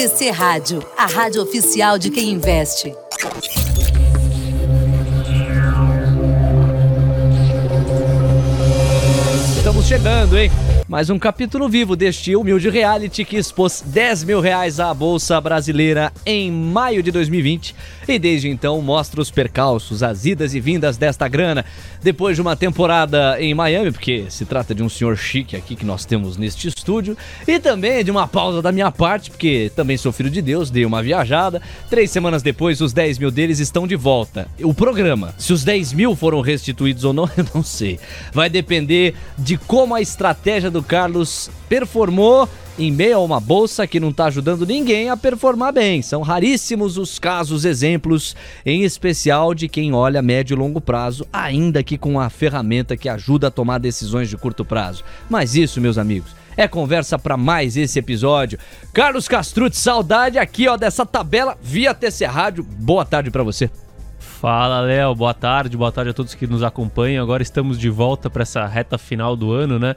TC Rádio, a rádio oficial de quem investe. Estamos chegando, hein? Mais um capítulo vivo deste humilde reality que expôs 10 mil reais à Bolsa Brasileira em maio de 2020 e desde então mostra os percalços, as idas e vindas desta grana. Depois de uma temporada em Miami, porque se trata de um senhor chique aqui que nós temos neste estúdio, e também de uma pausa da minha parte, porque também sou filho de Deus, dei uma viajada. Três semanas depois, os 10 mil deles estão de volta. O programa, se os 10 mil foram restituídos ou não, eu não sei. Vai depender de como a estratégia do Carlos performou em meio a uma bolsa que não está ajudando ninguém a performar bem. São raríssimos os casos, exemplos, em especial de quem olha médio e longo prazo, ainda que com a ferramenta que ajuda a tomar decisões de curto prazo. Mas isso, meus amigos, é conversa para mais esse episódio. Carlos Castrucci, saudade aqui ó dessa tabela via TC Rádio. Boa tarde para você. Fala, Léo. Boa tarde. Boa tarde a todos que nos acompanham. Agora estamos de volta para essa reta final do ano, né?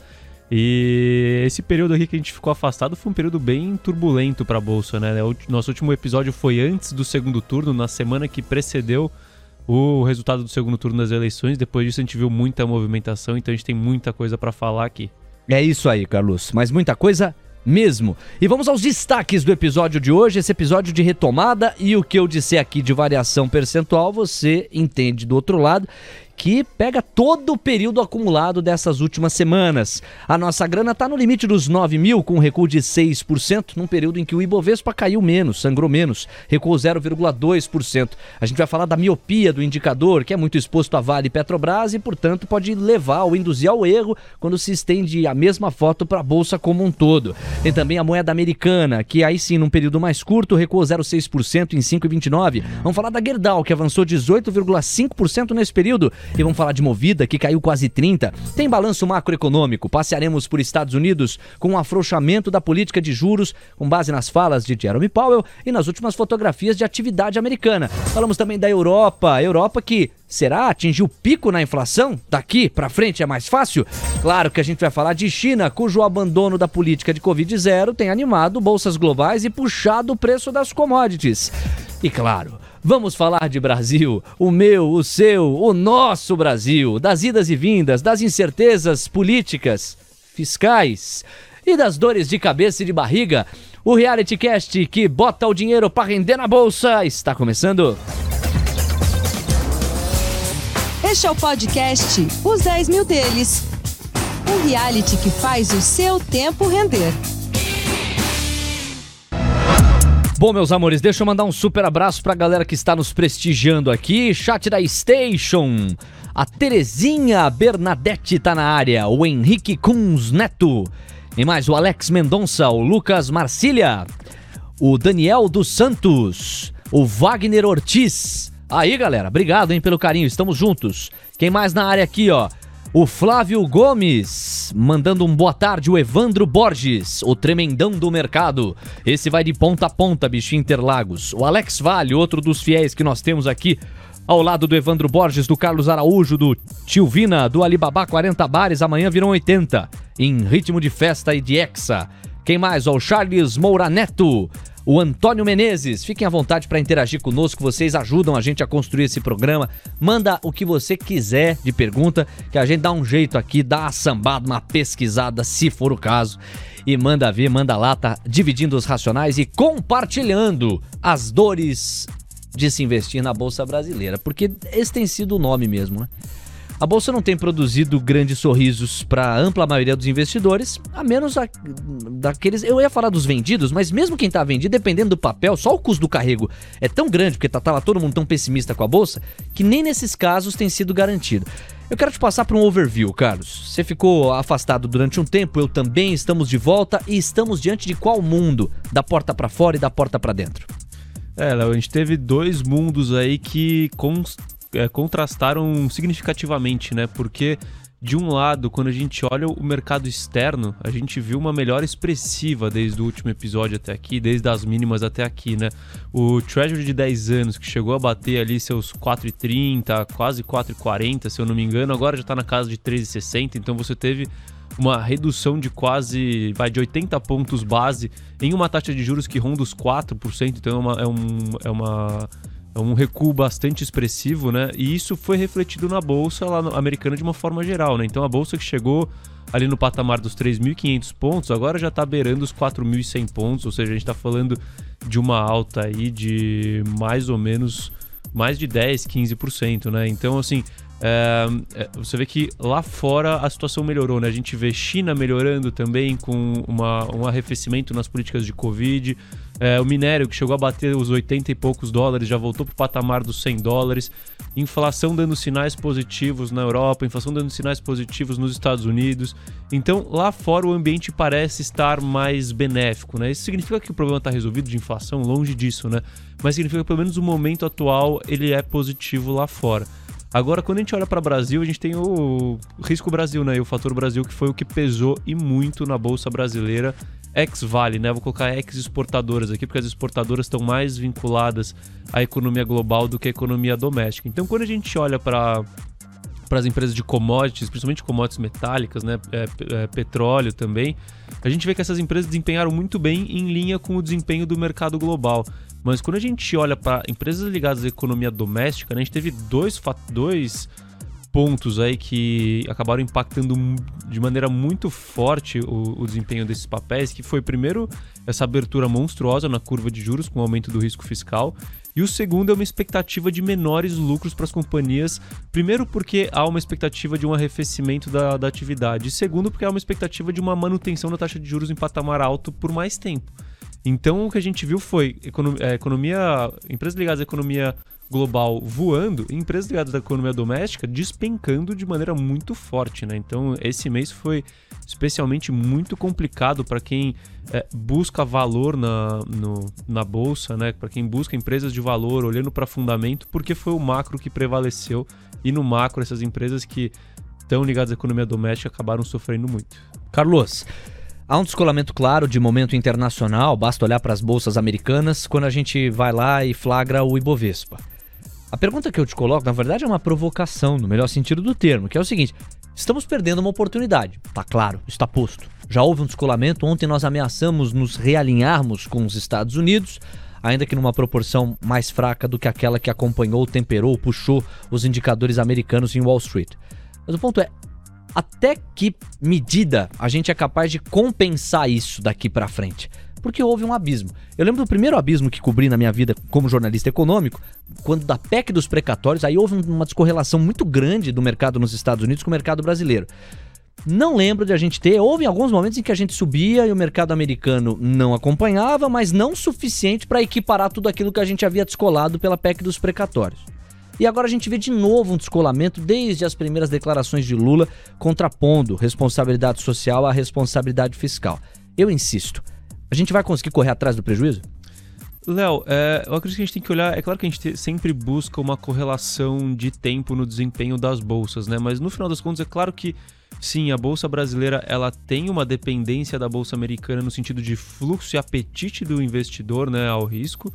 E esse período aqui que a gente ficou afastado foi um período bem turbulento para a bolsa, né? Nosso último episódio foi antes do segundo turno, na semana que precedeu o resultado do segundo turno das eleições. Depois disso a gente viu muita movimentação, então a gente tem muita coisa para falar aqui. É isso aí, Carlos. Mas muita coisa mesmo. E vamos aos destaques do episódio de hoje, esse episódio de retomada e o que eu disser aqui de variação percentual, você entende do outro lado que pega todo o período acumulado dessas últimas semanas. A nossa grana está no limite dos 9 mil, com um recuo de 6%, num período em que o Ibovespa caiu menos, sangrou menos, recuou 0,2%. A gente vai falar da miopia do indicador, que é muito exposto a Vale e Petrobras e, portanto, pode levar ou induzir ao erro quando se estende a mesma foto para a Bolsa como um todo. Tem também a moeda americana, que aí sim, num período mais curto, recuou 0,6% em 5,29. Vamos falar da Gerdau, que avançou 18,5% nesse período e vamos falar de Movida, que caiu quase 30. Tem balanço macroeconômico. Passearemos por Estados Unidos com um afrouxamento da política de juros, com base nas falas de Jeremy Powell e nas últimas fotografias de atividade americana. Falamos também da Europa, Europa que Será atingiu o pico na inflação? Daqui para frente é mais fácil? Claro que a gente vai falar de China, cujo abandono da política de Covid zero tem animado bolsas globais e puxado o preço das commodities. E claro, Vamos falar de Brasil, o meu, o seu, o nosso Brasil, das idas e vindas, das incertezas políticas, fiscais e das dores de cabeça e de barriga. O Reality Cast que bota o dinheiro para render na bolsa está começando. Este é o podcast Os 10 Mil Deles. Um reality que faz o seu tempo render. Bom, meus amores, deixa eu mandar um super abraço pra galera que está nos prestigiando aqui. Chat da Station. A Terezinha Bernadette tá na área. O Henrique Kunz Neto. E mais o Alex Mendonça, o Lucas Marcília. O Daniel dos Santos. O Wagner Ortiz. Aí, galera, obrigado, hein, pelo carinho. Estamos juntos. Quem mais na área aqui, ó? O Flávio Gomes, mandando um boa tarde, o Evandro Borges, o tremendão do mercado. Esse vai de ponta a ponta, bicho Interlagos. O Alex Vale, outro dos fiéis que nós temos aqui, ao lado do Evandro Borges, do Carlos Araújo, do Tio Vina, do Alibaba 40 bares, amanhã viram 80, em ritmo de festa e de exa. Quem mais? O Charles Moura Neto, o Antônio Menezes. Fiquem à vontade para interagir conosco, vocês ajudam a gente a construir esse programa. Manda o que você quiser de pergunta, que a gente dá um jeito aqui, dá uma sambada, uma pesquisada, se for o caso. E manda ver, manda lá, tá dividindo os racionais e compartilhando as dores de se investir na Bolsa Brasileira. Porque esse tem sido o nome mesmo, né? A bolsa não tem produzido grandes sorrisos para a ampla maioria dos investidores, a menos a, daqueles. Eu ia falar dos vendidos, mas mesmo quem está vendido, dependendo do papel, só o custo do carrego é tão grande, porque tá, tava todo mundo tão pessimista com a bolsa, que nem nesses casos tem sido garantido. Eu quero te passar para um overview, Carlos. Você ficou afastado durante um tempo, eu também. Estamos de volta e estamos diante de qual mundo? Da porta para fora e da porta para dentro? É, Léo, a gente teve dois mundos aí que é, contrastaram significativamente, né? Porque de um lado, quando a gente olha o mercado externo, a gente viu uma melhora expressiva desde o último episódio até aqui, desde as mínimas até aqui, né? O Treasury de 10 anos, que chegou a bater ali seus 4,30, quase 4,40, se eu não me engano, agora já está na casa de 13,60, então você teve uma redução de quase, vai, de 80 pontos base em uma taxa de juros que ronda os 4%, então é uma, é um, é uma um recuo bastante expressivo, né? E isso foi refletido na bolsa lá americana de uma forma geral, né? Então a bolsa que chegou ali no patamar dos 3.500 pontos, agora já está beirando os 4.100 pontos, ou seja, a gente está falando de uma alta aí de mais ou menos mais de 10, 15%, né? Então, assim, é, é, você vê que lá fora a situação melhorou, né? A gente vê China melhorando também com uma, um arrefecimento nas políticas de Covid. É, o minério que chegou a bater os 80 e poucos dólares já voltou para o patamar dos 100 dólares. Inflação dando sinais positivos na Europa, inflação dando sinais positivos nos Estados Unidos. Então lá fora o ambiente parece estar mais benéfico, né? Isso significa que o problema está resolvido de inflação? Longe disso, né? Mas significa que pelo menos o momento atual ele é positivo lá fora. Agora, quando a gente olha para o Brasil, a gente tem o risco Brasil, né? E o fator Brasil, que foi o que pesou e muito na bolsa brasileira, ex-vale, né? Vou colocar ex-exportadoras aqui, porque as exportadoras estão mais vinculadas à economia global do que à economia doméstica. Então, quando a gente olha para para as empresas de commodities, principalmente commodities metálicas, né, é, é, petróleo também, a gente vê que essas empresas desempenharam muito bem em linha com o desempenho do mercado global. Mas quando a gente olha para empresas ligadas à economia doméstica, né, a gente teve dois, dois pontos aí que acabaram impactando de maneira muito forte o, o, desempenho desses papéis, que foi primeiro essa abertura monstruosa na curva de juros com o aumento do risco fiscal, e o segundo é uma expectativa de menores lucros para as companhias, primeiro porque há uma expectativa de um arrefecimento da, da atividade, e segundo porque há uma expectativa de uma manutenção da taxa de juros em patamar alto por mais tempo. Então o que a gente viu foi economia, economia empresas ligadas à economia global voando e empresas ligadas à economia doméstica despencando de maneira muito forte, né? Então esse mês foi especialmente muito complicado para quem é, busca valor na, no, na bolsa, né? Para quem busca empresas de valor, olhando para fundamento, porque foi o macro que prevaleceu e no macro essas empresas que estão ligadas à economia doméstica acabaram sofrendo muito. Carlos, Há um descolamento claro de momento internacional, basta olhar para as bolsas americanas quando a gente vai lá e flagra o Ibovespa. A pergunta que eu te coloco, na verdade, é uma provocação, no melhor sentido do termo, que é o seguinte: estamos perdendo uma oportunidade. Tá claro, está posto. Já houve um descolamento, ontem nós ameaçamos nos realinharmos com os Estados Unidos, ainda que numa proporção mais fraca do que aquela que acompanhou, temperou, puxou os indicadores americanos em Wall Street. Mas o ponto é, até que medida a gente é capaz de compensar isso daqui para frente? Porque houve um abismo. Eu lembro do primeiro abismo que cobri na minha vida como jornalista econômico, quando da PEC dos precatórios, aí houve uma descorrelação muito grande do mercado nos Estados Unidos com o mercado brasileiro. Não lembro de a gente ter. Houve alguns momentos em que a gente subia e o mercado americano não acompanhava, mas não suficiente para equiparar tudo aquilo que a gente havia descolado pela PEC dos precatórios. E agora a gente vê de novo um descolamento desde as primeiras declarações de Lula contrapondo responsabilidade social à responsabilidade fiscal. Eu insisto, a gente vai conseguir correr atrás do prejuízo? Léo, é, eu acredito que a gente tem que olhar. É claro que a gente sempre busca uma correlação de tempo no desempenho das bolsas, né? Mas no final das contas, é claro que sim, a bolsa brasileira ela tem uma dependência da bolsa americana no sentido de fluxo e apetite do investidor, né, ao risco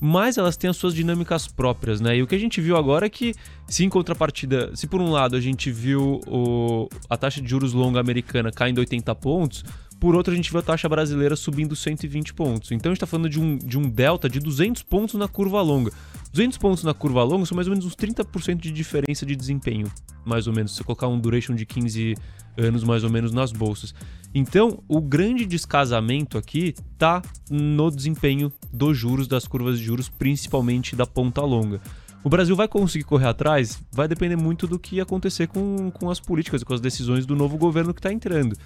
mas elas têm as suas dinâmicas próprias, né? E o que a gente viu agora é que, se em contrapartida, se por um lado a gente viu o, a taxa de juros longa americana caindo 80 pontos, por outro a gente viu a taxa brasileira subindo 120 pontos. Então a gente está falando de um, de um delta de 200 pontos na curva longa. 200 pontos na curva longa são mais ou menos uns 30% de diferença de desempenho, mais ou menos, se você colocar um duration de 15 anos mais ou menos nas bolsas. Então, o grande descasamento aqui tá no desempenho dos juros, das curvas de juros, principalmente da ponta longa. O Brasil vai conseguir correr atrás? Vai depender muito do que acontecer com, com as políticas com as decisões do novo governo que está entrando.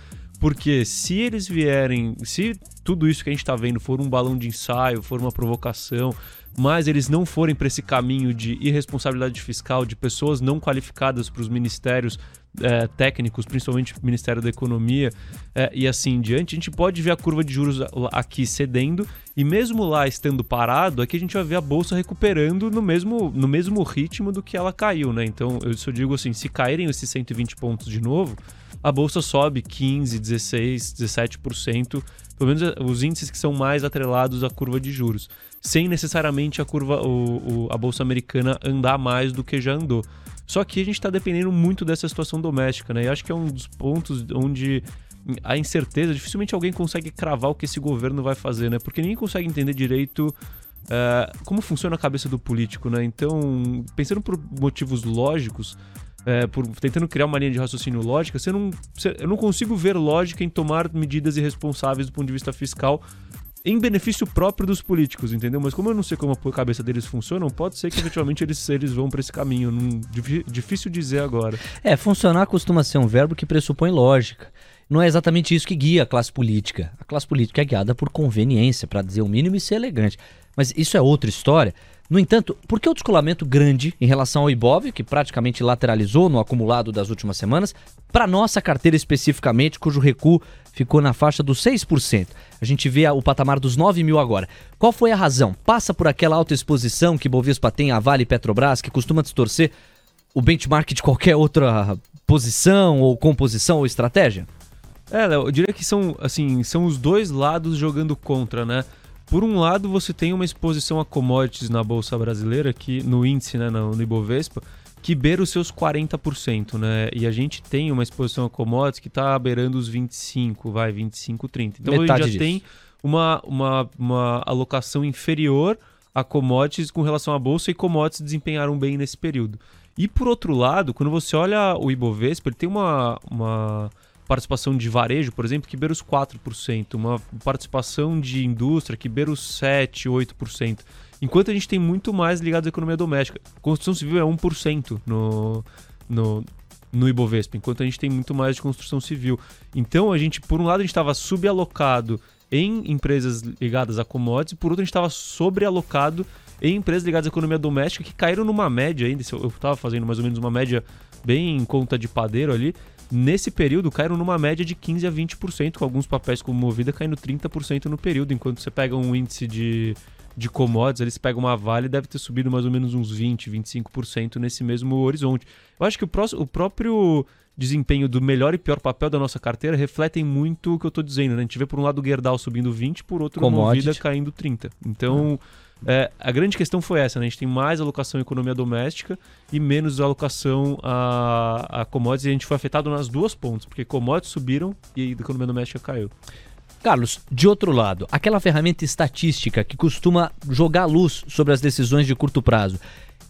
Porque se eles vierem, se tudo isso que a gente está vendo for um balão de ensaio, for uma provocação, mas eles não forem para esse caminho de irresponsabilidade fiscal, de pessoas não qualificadas para os ministérios é, técnicos, principalmente Ministério da Economia é, e assim em diante, a gente pode ver a curva de juros aqui cedendo e mesmo lá estando parado, aqui a gente vai ver a bolsa recuperando no mesmo, no mesmo ritmo do que ela caiu, né? Então, eu só digo assim, se caírem esses 120 pontos de novo, a bolsa sobe 15, 16, 17%, pelo menos é, os índices que são mais atrelados à curva de juros sem necessariamente a curva, o, o, a bolsa americana andar mais do que já andou. Só que a gente está dependendo muito dessa situação doméstica, né? E acho que é um dos pontos onde a incerteza, dificilmente alguém consegue cravar o que esse governo vai fazer, né? Porque ninguém consegue entender direito uh, como funciona a cabeça do político, né? Então, pensando por motivos lógicos, é, por tentando criar uma linha de raciocínio lógica, você não, você, eu não consigo ver lógica em tomar medidas irresponsáveis do ponto de vista fiscal em benefício próprio dos políticos, entendeu? Mas como eu não sei como a cabeça deles funciona, pode ser que efetivamente eles, eles vão para esse caminho. Não, difícil dizer agora. É, funcionar costuma ser um verbo que pressupõe lógica. Não é exatamente isso que guia a classe política. A classe política é guiada por conveniência, para dizer o mínimo e ser elegante. Mas isso é outra história. No entanto, por que o descolamento grande em relação ao Ibov, que praticamente lateralizou no acumulado das últimas semanas, para nossa carteira especificamente, cujo recuo ficou na faixa dos 6%? A gente vê o patamar dos 9 mil agora. Qual foi a razão? Passa por aquela autoexposição que Bovespa tem a Vale e Petrobras, que costuma distorcer o benchmark de qualquer outra posição ou composição ou estratégia? É, Léo, eu diria que são, assim, são os dois lados jogando contra, né? Por um lado, você tem uma exposição a commodities na bolsa brasileira, que no índice, né, no, no Ibovespa, que beira os seus 40%, né? E a gente tem uma exposição a commodities que está beirando os 25, vai, 25, 30. Então Metade a gente já disso. tem uma, uma, uma alocação inferior a commodities com relação à bolsa e commodities desempenharam bem nesse período. E por outro lado, quando você olha o Ibovespa, ele tem uma, uma participação de varejo, por exemplo, que beira os 4%, uma participação de indústria que beira os 7%, 8%. Enquanto a gente tem muito mais ligado à economia doméstica. Construção civil é 1% no, no, no Ibovespa, enquanto a gente tem muito mais de construção civil. Então, a gente, por um lado, a gente estava subalocado em empresas ligadas a commodities, por outro, a gente estava sobrealocado em empresas ligadas à economia doméstica que caíram numa média ainda. Eu estava fazendo mais ou menos uma média bem em conta de padeiro ali, Nesse período, caíram numa média de 15% a 20%, com alguns papéis como Movida caindo 30% no período, enquanto você pega um índice de, de commodities, eles pegam uma Vale deve ter subido mais ou menos uns 20%, 25% nesse mesmo horizonte. Eu acho que o, próximo, o próprio desempenho do melhor e pior papel da nossa carteira refletem muito o que eu estou dizendo. Né? A gente vê por um lado o Gerdau subindo 20%, por outro o Movida caindo 30%. Então... É, a grande questão foi essa, né? A gente tem mais alocação em economia doméstica e menos alocação a, a commodities. E a gente foi afetado nas duas pontas, porque commodities subiram e a economia doméstica caiu. Carlos, de outro lado, aquela ferramenta estatística que costuma jogar luz sobre as decisões de curto prazo,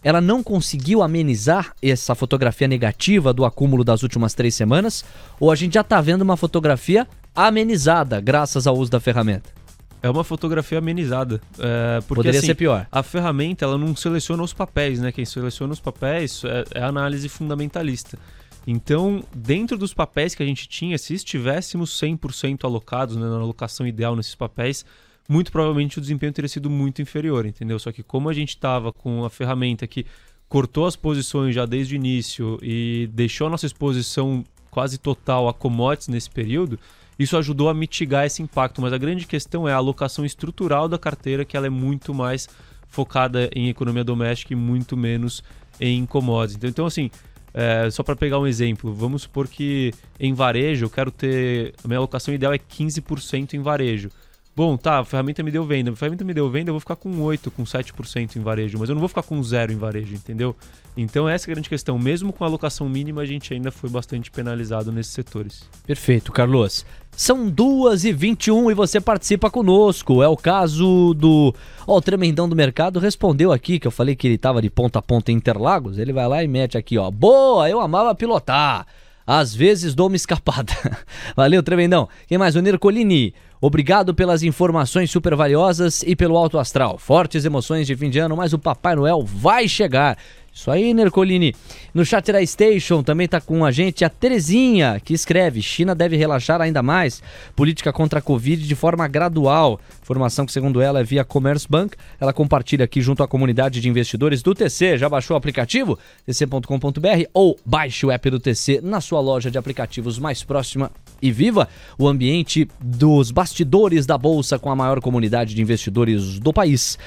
ela não conseguiu amenizar essa fotografia negativa do acúmulo das últimas três semanas? Ou a gente já está vendo uma fotografia amenizada graças ao uso da ferramenta? É uma fotografia amenizada. É, porque, Poderia assim, ser pior. A ferramenta ela não seleciona os papéis, né? Quem seleciona os papéis é, é análise fundamentalista. Então, dentro dos papéis que a gente tinha, se estivéssemos 100% alocados né, na alocação ideal nesses papéis, muito provavelmente o desempenho teria sido muito inferior, entendeu? Só que como a gente estava com a ferramenta que cortou as posições já desde o início e deixou a nossa exposição quase total a commodities nesse período, isso ajudou a mitigar esse impacto, mas a grande questão é a alocação estrutural da carteira, que ela é muito mais focada em economia doméstica e muito menos em commodities. Então, então assim, é, só para pegar um exemplo, vamos supor que em varejo eu quero ter. A minha alocação ideal é 15% em varejo. Bom, tá, a ferramenta me deu venda. A ferramenta me deu venda, eu vou ficar com 8, com 7% em varejo, mas eu não vou ficar com 0 em varejo, entendeu? Então essa é a grande questão. Mesmo com a alocação mínima, a gente ainda foi bastante penalizado nesses setores. Perfeito, Carlos. São 2h21 e você participa conosco. É o caso do. Ó, o Tremendão do Mercado respondeu aqui, que eu falei que ele tava de ponta a ponta em Interlagos. Ele vai lá e mete aqui, ó. Boa, eu amava pilotar. Às vezes dou uma escapada. Valeu, Tremendão. Quem mais? O Nercolini. Obrigado pelas informações super valiosas e pelo alto astral. Fortes emoções de fim de ano, mas o Papai Noel vai chegar. Isso aí, Nercolini. No chat da Station também está com a gente a Terezinha, que escreve: China deve relaxar ainda mais política contra a Covid de forma gradual. Informação que, segundo ela, é via Commerzbank. Ela compartilha aqui junto à comunidade de investidores do TC. Já baixou o aplicativo? tc.com.br ou baixe o app do TC na sua loja de aplicativos mais próxima e viva o ambiente dos bastidores da Bolsa com a maior comunidade de investidores do país.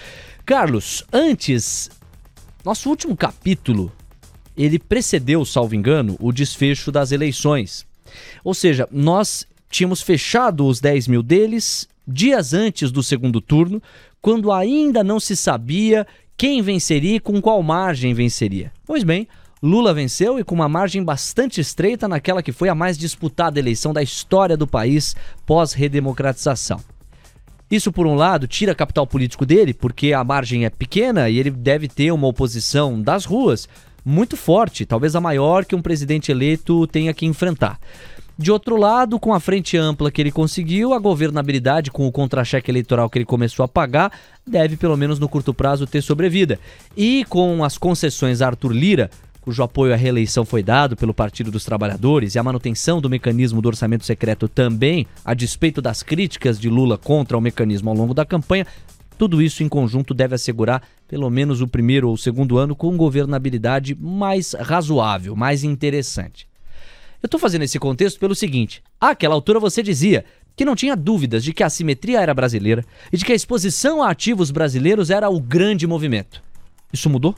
Carlos, antes nosso último capítulo, ele precedeu, salvo engano, o desfecho das eleições. Ou seja, nós tínhamos fechado os 10 mil deles dias antes do segundo turno, quando ainda não se sabia quem venceria e com qual margem venceria. Pois bem, Lula venceu e com uma margem bastante estreita naquela que foi a mais disputada eleição da história do país pós-redemocratização. Isso, por um lado, tira capital político dele, porque a margem é pequena e ele deve ter uma oposição das ruas muito forte, talvez a maior que um presidente eleito tenha que enfrentar. De outro lado, com a frente ampla que ele conseguiu, a governabilidade com o contra-cheque eleitoral que ele começou a pagar deve, pelo menos no curto prazo, ter sobrevida. E com as concessões a Arthur Lira, cujo apoio à reeleição foi dado pelo Partido dos Trabalhadores, e a manutenção do mecanismo do orçamento secreto também, a despeito das críticas de Lula contra o mecanismo ao longo da campanha, tudo isso em conjunto deve assegurar pelo menos o primeiro ou segundo ano com governabilidade mais razoável, mais interessante. Eu estou fazendo esse contexto pelo seguinte: àquela altura você dizia que não tinha dúvidas de que a assimetria era brasileira e de que a exposição a ativos brasileiros era o grande movimento. Isso mudou?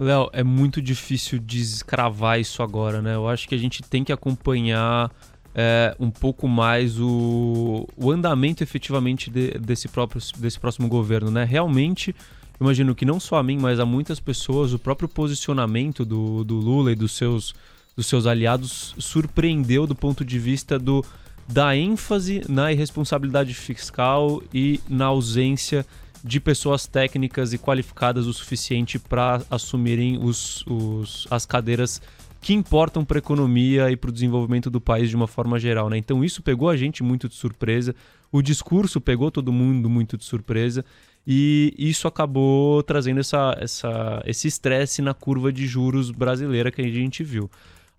Léo, é muito difícil descravar isso agora, né? Eu acho que a gente tem que acompanhar é, um pouco mais o, o andamento efetivamente de, desse, próprio, desse próximo governo, né? Realmente, imagino que não só a mim, mas a muitas pessoas, o próprio posicionamento do, do Lula e dos seus dos seus aliados surpreendeu do ponto de vista do, da ênfase na irresponsabilidade fiscal e na ausência de pessoas técnicas e qualificadas o suficiente para assumirem os, os, as cadeiras que importam para a economia e para o desenvolvimento do país de uma forma geral. Né? Então isso pegou a gente muito de surpresa, o discurso pegou todo mundo muito de surpresa e isso acabou trazendo essa, essa, esse estresse na curva de juros brasileira que a gente viu.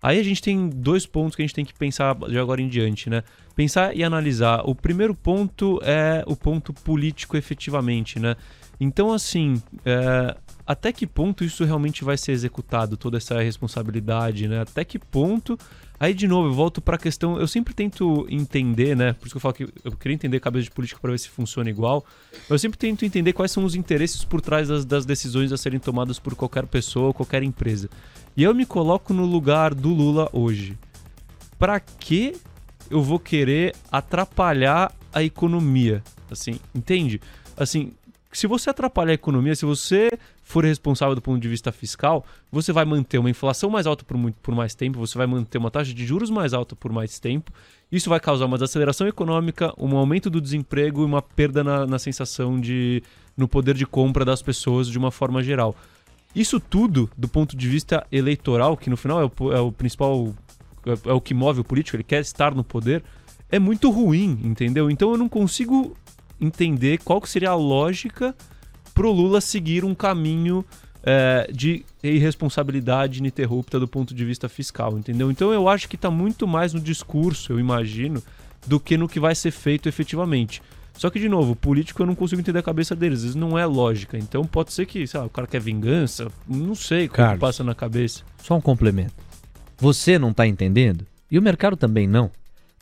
Aí a gente tem dois pontos que a gente tem que pensar de agora em diante, né? Pensar e analisar. O primeiro ponto é o ponto político efetivamente, né? Então, assim, é, até que ponto isso realmente vai ser executado, toda essa responsabilidade, né? Até que ponto. Aí, de novo, eu volto para a questão. Eu sempre tento entender, né? Por isso que eu falo que eu queria entender cabeça de política para ver se funciona igual. Eu sempre tento entender quais são os interesses por trás das, das decisões a serem tomadas por qualquer pessoa qualquer empresa. E eu me coloco no lugar do Lula hoje. Para que eu vou querer atrapalhar a economia? Assim, entende? Assim, se você atrapalhar a economia, se você for responsável do ponto de vista fiscal, você vai manter uma inflação mais alta por, muito, por mais tempo, você vai manter uma taxa de juros mais alta por mais tempo. Isso vai causar uma desaceleração econômica, um aumento do desemprego e uma perda na, na sensação de. no poder de compra das pessoas de uma forma geral. Isso tudo, do ponto de vista eleitoral, que no final é o, é o principal. É, é o que move o político, ele quer estar no poder, é muito ruim, entendeu? Então eu não consigo entender qual que seria a lógica pro Lula seguir um caminho é, de irresponsabilidade ininterrupta do ponto de vista fiscal, entendeu? Então eu acho que está muito mais no discurso, eu imagino, do que no que vai ser feito efetivamente. Só que, de novo, político eu não consigo entender a cabeça deles. Às vezes não é lógica. Então pode ser que, sabe, o cara quer vingança. Não sei o que passa na cabeça. Só um complemento. Você não está entendendo e o mercado também não.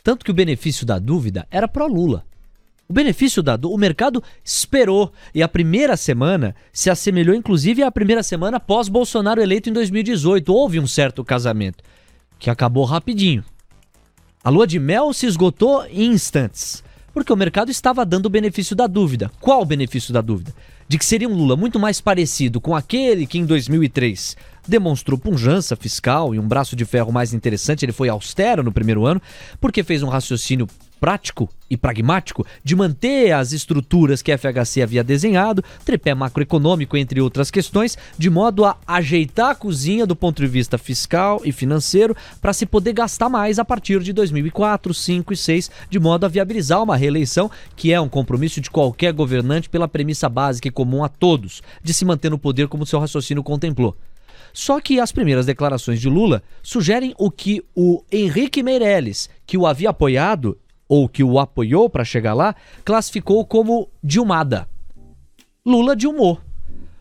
Tanto que o benefício da dúvida era pró-Lula. O benefício da o mercado esperou e a primeira semana se assemelhou inclusive à primeira semana pós Bolsonaro eleito em 2018. Houve um certo casamento que acabou rapidinho. A lua de mel se esgotou em instantes. Porque o mercado estava dando o benefício da dúvida. Qual o benefício da dúvida? De que seria um Lula muito mais parecido com aquele que em 2003 demonstrou punjança fiscal e um braço de ferro mais interessante. Ele foi austero no primeiro ano, porque fez um raciocínio prático e pragmático de manter as estruturas que a FHC havia desenhado, tripé macroeconômico, entre outras questões, de modo a ajeitar a cozinha do ponto de vista fiscal e financeiro para se poder gastar mais a partir de 2004, 5 e 6, de modo a viabilizar uma reeleição que é um compromisso de qualquer governante pela premissa básica e comum a todos, de se manter no poder como seu raciocínio contemplou. Só que as primeiras declarações de Lula sugerem o que o Henrique Meirelles, que o havia apoiado ou que o apoiou para chegar lá, classificou como Dilmada. Lula dilmou.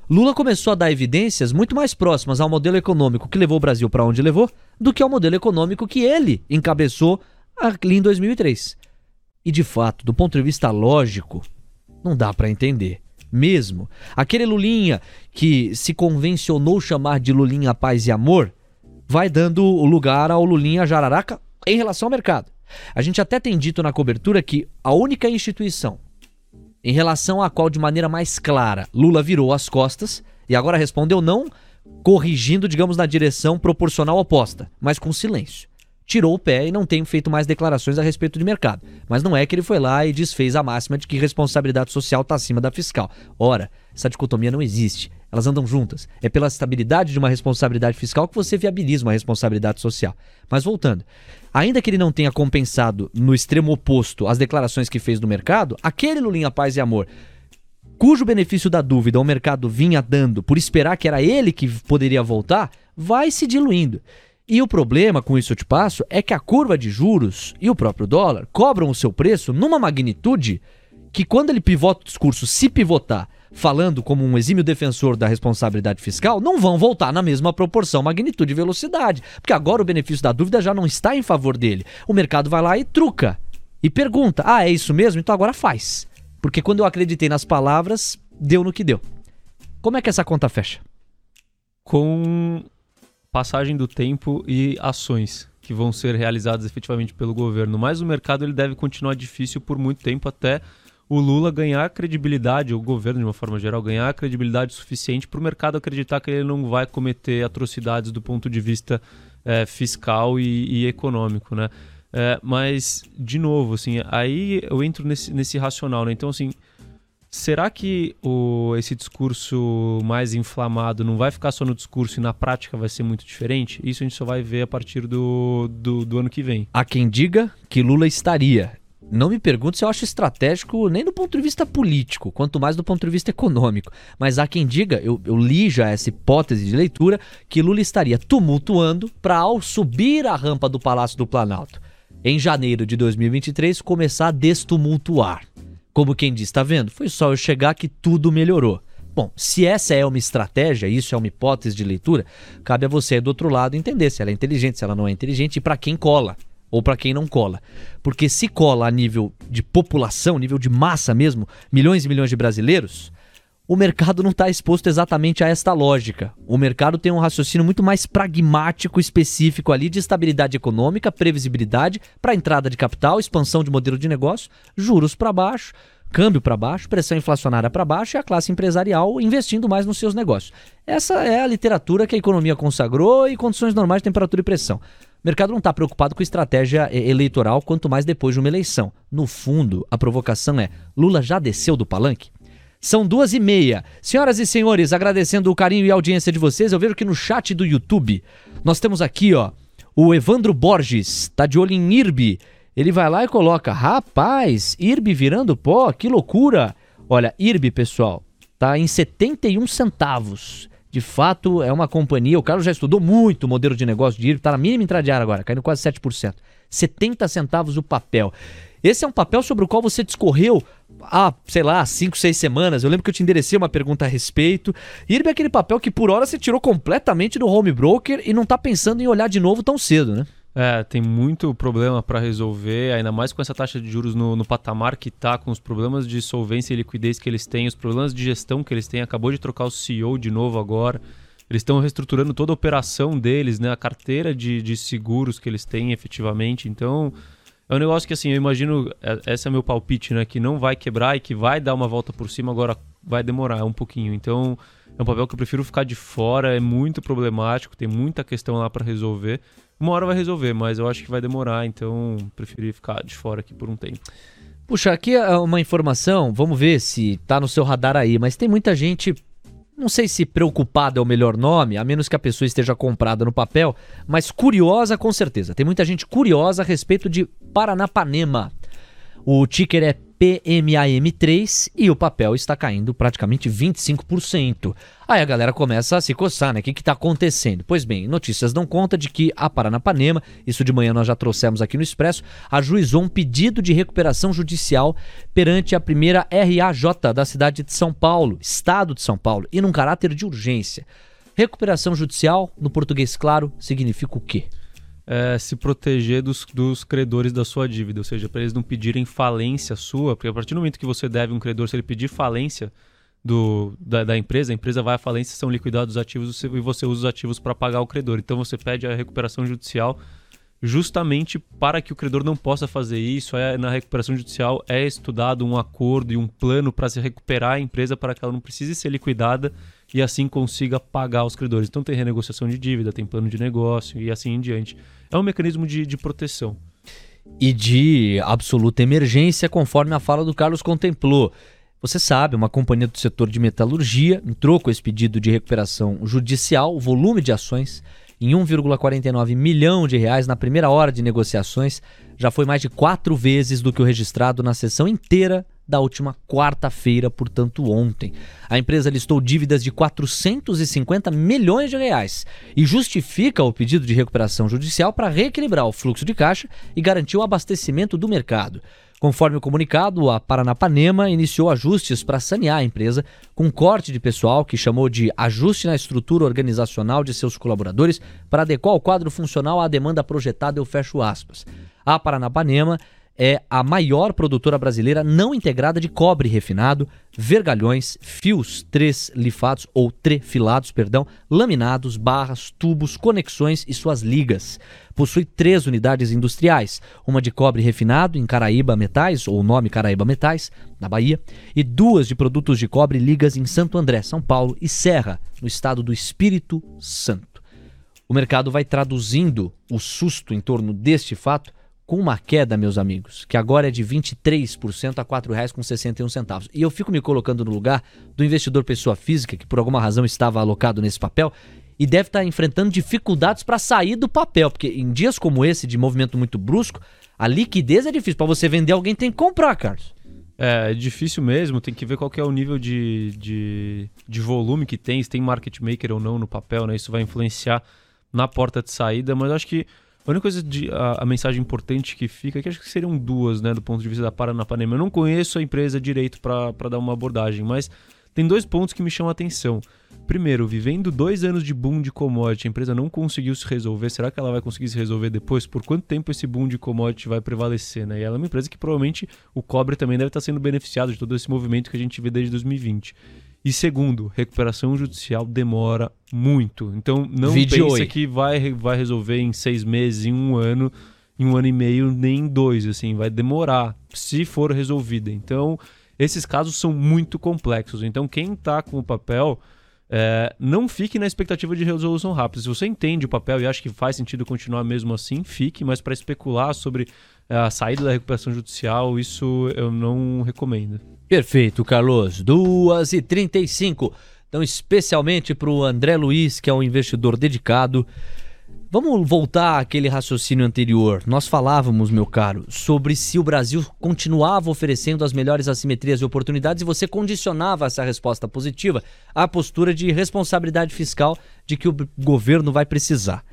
Lula começou a dar evidências muito mais próximas ao modelo econômico que levou o Brasil para onde levou do que ao modelo econômico que ele encabeçou ali em 2003. E de fato, do ponto de vista lógico, não dá para entender. Mesmo aquele Lulinha que se convencionou chamar de Lulinha Paz e Amor, vai dando lugar ao Lulinha Jararaca em relação ao mercado. A gente até tem dito na cobertura que a única instituição em relação à qual, de maneira mais clara, Lula virou as costas e agora respondeu não corrigindo, digamos, na direção proporcional oposta, mas com silêncio. Tirou o pé e não tem feito mais declarações a respeito de mercado. Mas não é que ele foi lá e desfez a máxima de que responsabilidade social está acima da fiscal. Ora, essa dicotomia não existe. Elas andam juntas. É pela estabilidade de uma responsabilidade fiscal que você viabiliza uma responsabilidade social. Mas voltando, ainda que ele não tenha compensado no extremo oposto as declarações que fez no mercado, aquele Lulinha Paz e Amor cujo benefício da dúvida o mercado vinha dando por esperar que era ele que poderia voltar, vai se diluindo. E o problema com isso eu te passo é que a curva de juros e o próprio dólar cobram o seu preço numa magnitude que quando ele pivota o discurso, se pivotar, falando como um exímio defensor da responsabilidade fiscal, não vão voltar na mesma proporção, magnitude e velocidade. Porque agora o benefício da dúvida já não está em favor dele. O mercado vai lá e truca. E pergunta: ah, é isso mesmo? Então agora faz. Porque quando eu acreditei nas palavras, deu no que deu. Como é que essa conta fecha? Com passagem do tempo e ações que vão ser realizadas efetivamente pelo governo. Mas o mercado ele deve continuar difícil por muito tempo até o Lula ganhar credibilidade, o governo de uma forma geral ganhar credibilidade suficiente para o mercado acreditar que ele não vai cometer atrocidades do ponto de vista é, fiscal e, e, econômico, né? É, mas, de novo, assim, aí eu entro nesse, nesse racional, né? Então, assim, será que o, esse discurso mais inflamado não vai ficar só no discurso e na prática vai ser muito diferente? Isso a gente só vai ver a partir do, do, do ano que vem. Há quem diga que Lula estaria. Não me pergunte se eu acho estratégico nem do ponto de vista político, quanto mais do ponto de vista econômico. Mas há quem diga, eu, eu li já essa hipótese de leitura, que Lula estaria tumultuando para, ao subir a rampa do Palácio do Planalto, em janeiro de 2023 começar a destumultuar. Como quem diz, tá vendo? Foi só eu chegar que tudo melhorou. Bom, se essa é uma estratégia, isso é uma hipótese de leitura, cabe a você do outro lado entender se ela é inteligente, se ela não é inteligente e para quem cola ou para quem não cola. Porque se cola a nível de população, nível de massa mesmo, milhões e milhões de brasileiros, o mercado não está exposto exatamente a esta lógica. O mercado tem um raciocínio muito mais pragmático, específico ali de estabilidade econômica, previsibilidade para entrada de capital, expansão de modelo de negócio, juros para baixo, câmbio para baixo, pressão inflacionária para baixo e a classe empresarial investindo mais nos seus negócios. Essa é a literatura que a economia consagrou e condições normais de temperatura e pressão. O mercado não está preocupado com estratégia eh, eleitoral, quanto mais depois de uma eleição. No fundo, a provocação é: Lula já desceu do palanque? São duas e meia. Senhoras e senhores, agradecendo o carinho e a audiência de vocês, eu vejo que no chat do YouTube nós temos aqui, ó, o Evandro Borges, tá de olho em IRB. Ele vai lá e coloca, rapaz, IRB virando pó, que loucura. Olha, IRB, pessoal, tá em 71 centavos. De fato, é uma companhia, o Carlos já estudou muito o modelo de negócio de IRB, tá na mínima intradiária agora, caindo quase 7%. 70 centavos o papel. Esse é um papel sobre o qual você discorreu há, sei lá, 5, 6 semanas. Eu lembro que eu te enderecei uma pergunta a respeito. Ele é aquele papel que por hora você tirou completamente do home broker e não tá pensando em olhar de novo tão cedo, né? É, tem muito problema para resolver, ainda mais com essa taxa de juros no, no, patamar que tá, com os problemas de solvência e liquidez que eles têm, os problemas de gestão que eles têm. Acabou de trocar o CEO de novo agora. Eles estão reestruturando toda a operação deles, né? A carteira de, de seguros que eles têm efetivamente. Então, é um negócio que, assim, eu imagino, é, esse é meu palpite, né? Que não vai quebrar e que vai dar uma volta por cima, agora vai demorar um pouquinho. Então, é um papel que eu prefiro ficar de fora, é muito problemático, tem muita questão lá para resolver. Uma hora vai resolver, mas eu acho que vai demorar, então preferi ficar de fora aqui por um tempo. Puxa, aqui é uma informação, vamos ver se tá no seu radar aí, mas tem muita gente não sei se preocupada é o melhor nome, a menos que a pessoa esteja comprada no papel, mas curiosa com certeza. Tem muita gente curiosa a respeito de Paranapanema. O ticker é PMAM3 e o papel está caindo praticamente 25%. Aí a galera começa a se coçar, né? O que está acontecendo? Pois bem, notícias dão conta de que a Paranapanema, isso de manhã nós já trouxemos aqui no Expresso, ajuizou um pedido de recuperação judicial perante a primeira RAJ da cidade de São Paulo, estado de São Paulo, e num caráter de urgência. Recuperação judicial, no português claro, significa o quê? É, se proteger dos, dos credores da sua dívida, ou seja, para eles não pedirem falência sua, porque a partir do momento que você deve um credor, se ele pedir falência do, da, da empresa, a empresa vai à falência, são liquidados os ativos e você usa os ativos para pagar o credor. Então você pede a recuperação judicial justamente para que o credor não possa fazer isso. É, na recuperação judicial é estudado um acordo e um plano para se recuperar a empresa para que ela não precise ser liquidada e assim consiga pagar os credores. Então tem renegociação de dívida, tem plano de negócio e assim em diante. É um mecanismo de, de proteção. E de absoluta emergência, conforme a fala do Carlos contemplou. Você sabe, uma companhia do setor de metalurgia entrou com esse pedido de recuperação judicial, o volume de ações em 1,49 milhão de reais na primeira hora de negociações já foi mais de quatro vezes do que o registrado na sessão inteira da última quarta-feira, portanto ontem. A empresa listou dívidas de 450 milhões de reais e justifica o pedido de recuperação judicial para reequilibrar o fluxo de caixa e garantir o abastecimento do mercado. Conforme o comunicado, a Paranapanema iniciou ajustes para sanear a empresa, com corte de pessoal que chamou de ajuste na estrutura organizacional de seus colaboradores para adequar o quadro funcional à demanda projetada, eu fecho aspas. A Paranapanema é a maior produtora brasileira não integrada de cobre refinado, vergalhões, fios lifados ou trefilados, perdão, laminados, barras, tubos, conexões e suas ligas. Possui três unidades industriais, uma de cobre refinado em Caraíba Metais, ou nome Caraíba Metais, na Bahia, e duas de produtos de cobre ligas em Santo André, São Paulo, e Serra, no estado do Espírito Santo. O mercado vai traduzindo o susto em torno deste fato com uma queda, meus amigos, que agora é de 23% a R$ 4,61. E eu fico me colocando no lugar do investidor pessoa física, que por alguma razão estava alocado nesse papel, e deve estar enfrentando dificuldades para sair do papel, porque em dias como esse, de movimento muito brusco, a liquidez é difícil. Para você vender, alguém tem que comprar, Carlos. É, é difícil mesmo, tem que ver qual que é o nível de, de, de volume que tem, se tem market maker ou não no papel, né? Isso vai influenciar na porta de saída, mas acho que a única coisa de a, a, mensagem importante que fica que acho que seriam duas, né, do ponto de vista da Paranapanema. Eu não conheço a empresa direito para dar uma abordagem, mas tem dois pontos que me chamam a atenção. Primeiro, vivendo dois anos de boom de commodity, a empresa não conseguiu se resolver. Será que ela vai conseguir se resolver depois? Por quanto tempo esse boom de commodity vai prevalecer? Né? E ela é uma empresa que provavelmente o cobre também deve estar sendo beneficiado de todo esse movimento que a gente vê desde 2020. E segundo, recuperação judicial demora muito. Então não Video pensa que vai, vai resolver em seis meses, em um ano, em um ano e meio, nem em dois. Assim, vai demorar se for resolvida. Então esses casos são muito complexos. Então quem está com o papel é, não fique na expectativa de resolução rápida. Se você entende o papel e acha que faz sentido continuar mesmo assim, fique. Mas para especular sobre a saída da recuperação judicial, isso eu não recomendo. Perfeito, Carlos. 2h35. Então, especialmente para o André Luiz, que é um investidor dedicado. Vamos voltar àquele raciocínio anterior. Nós falávamos, meu caro, sobre se o Brasil continuava oferecendo as melhores assimetrias e oportunidades e você condicionava essa resposta positiva à postura de responsabilidade fiscal de que o governo vai precisar.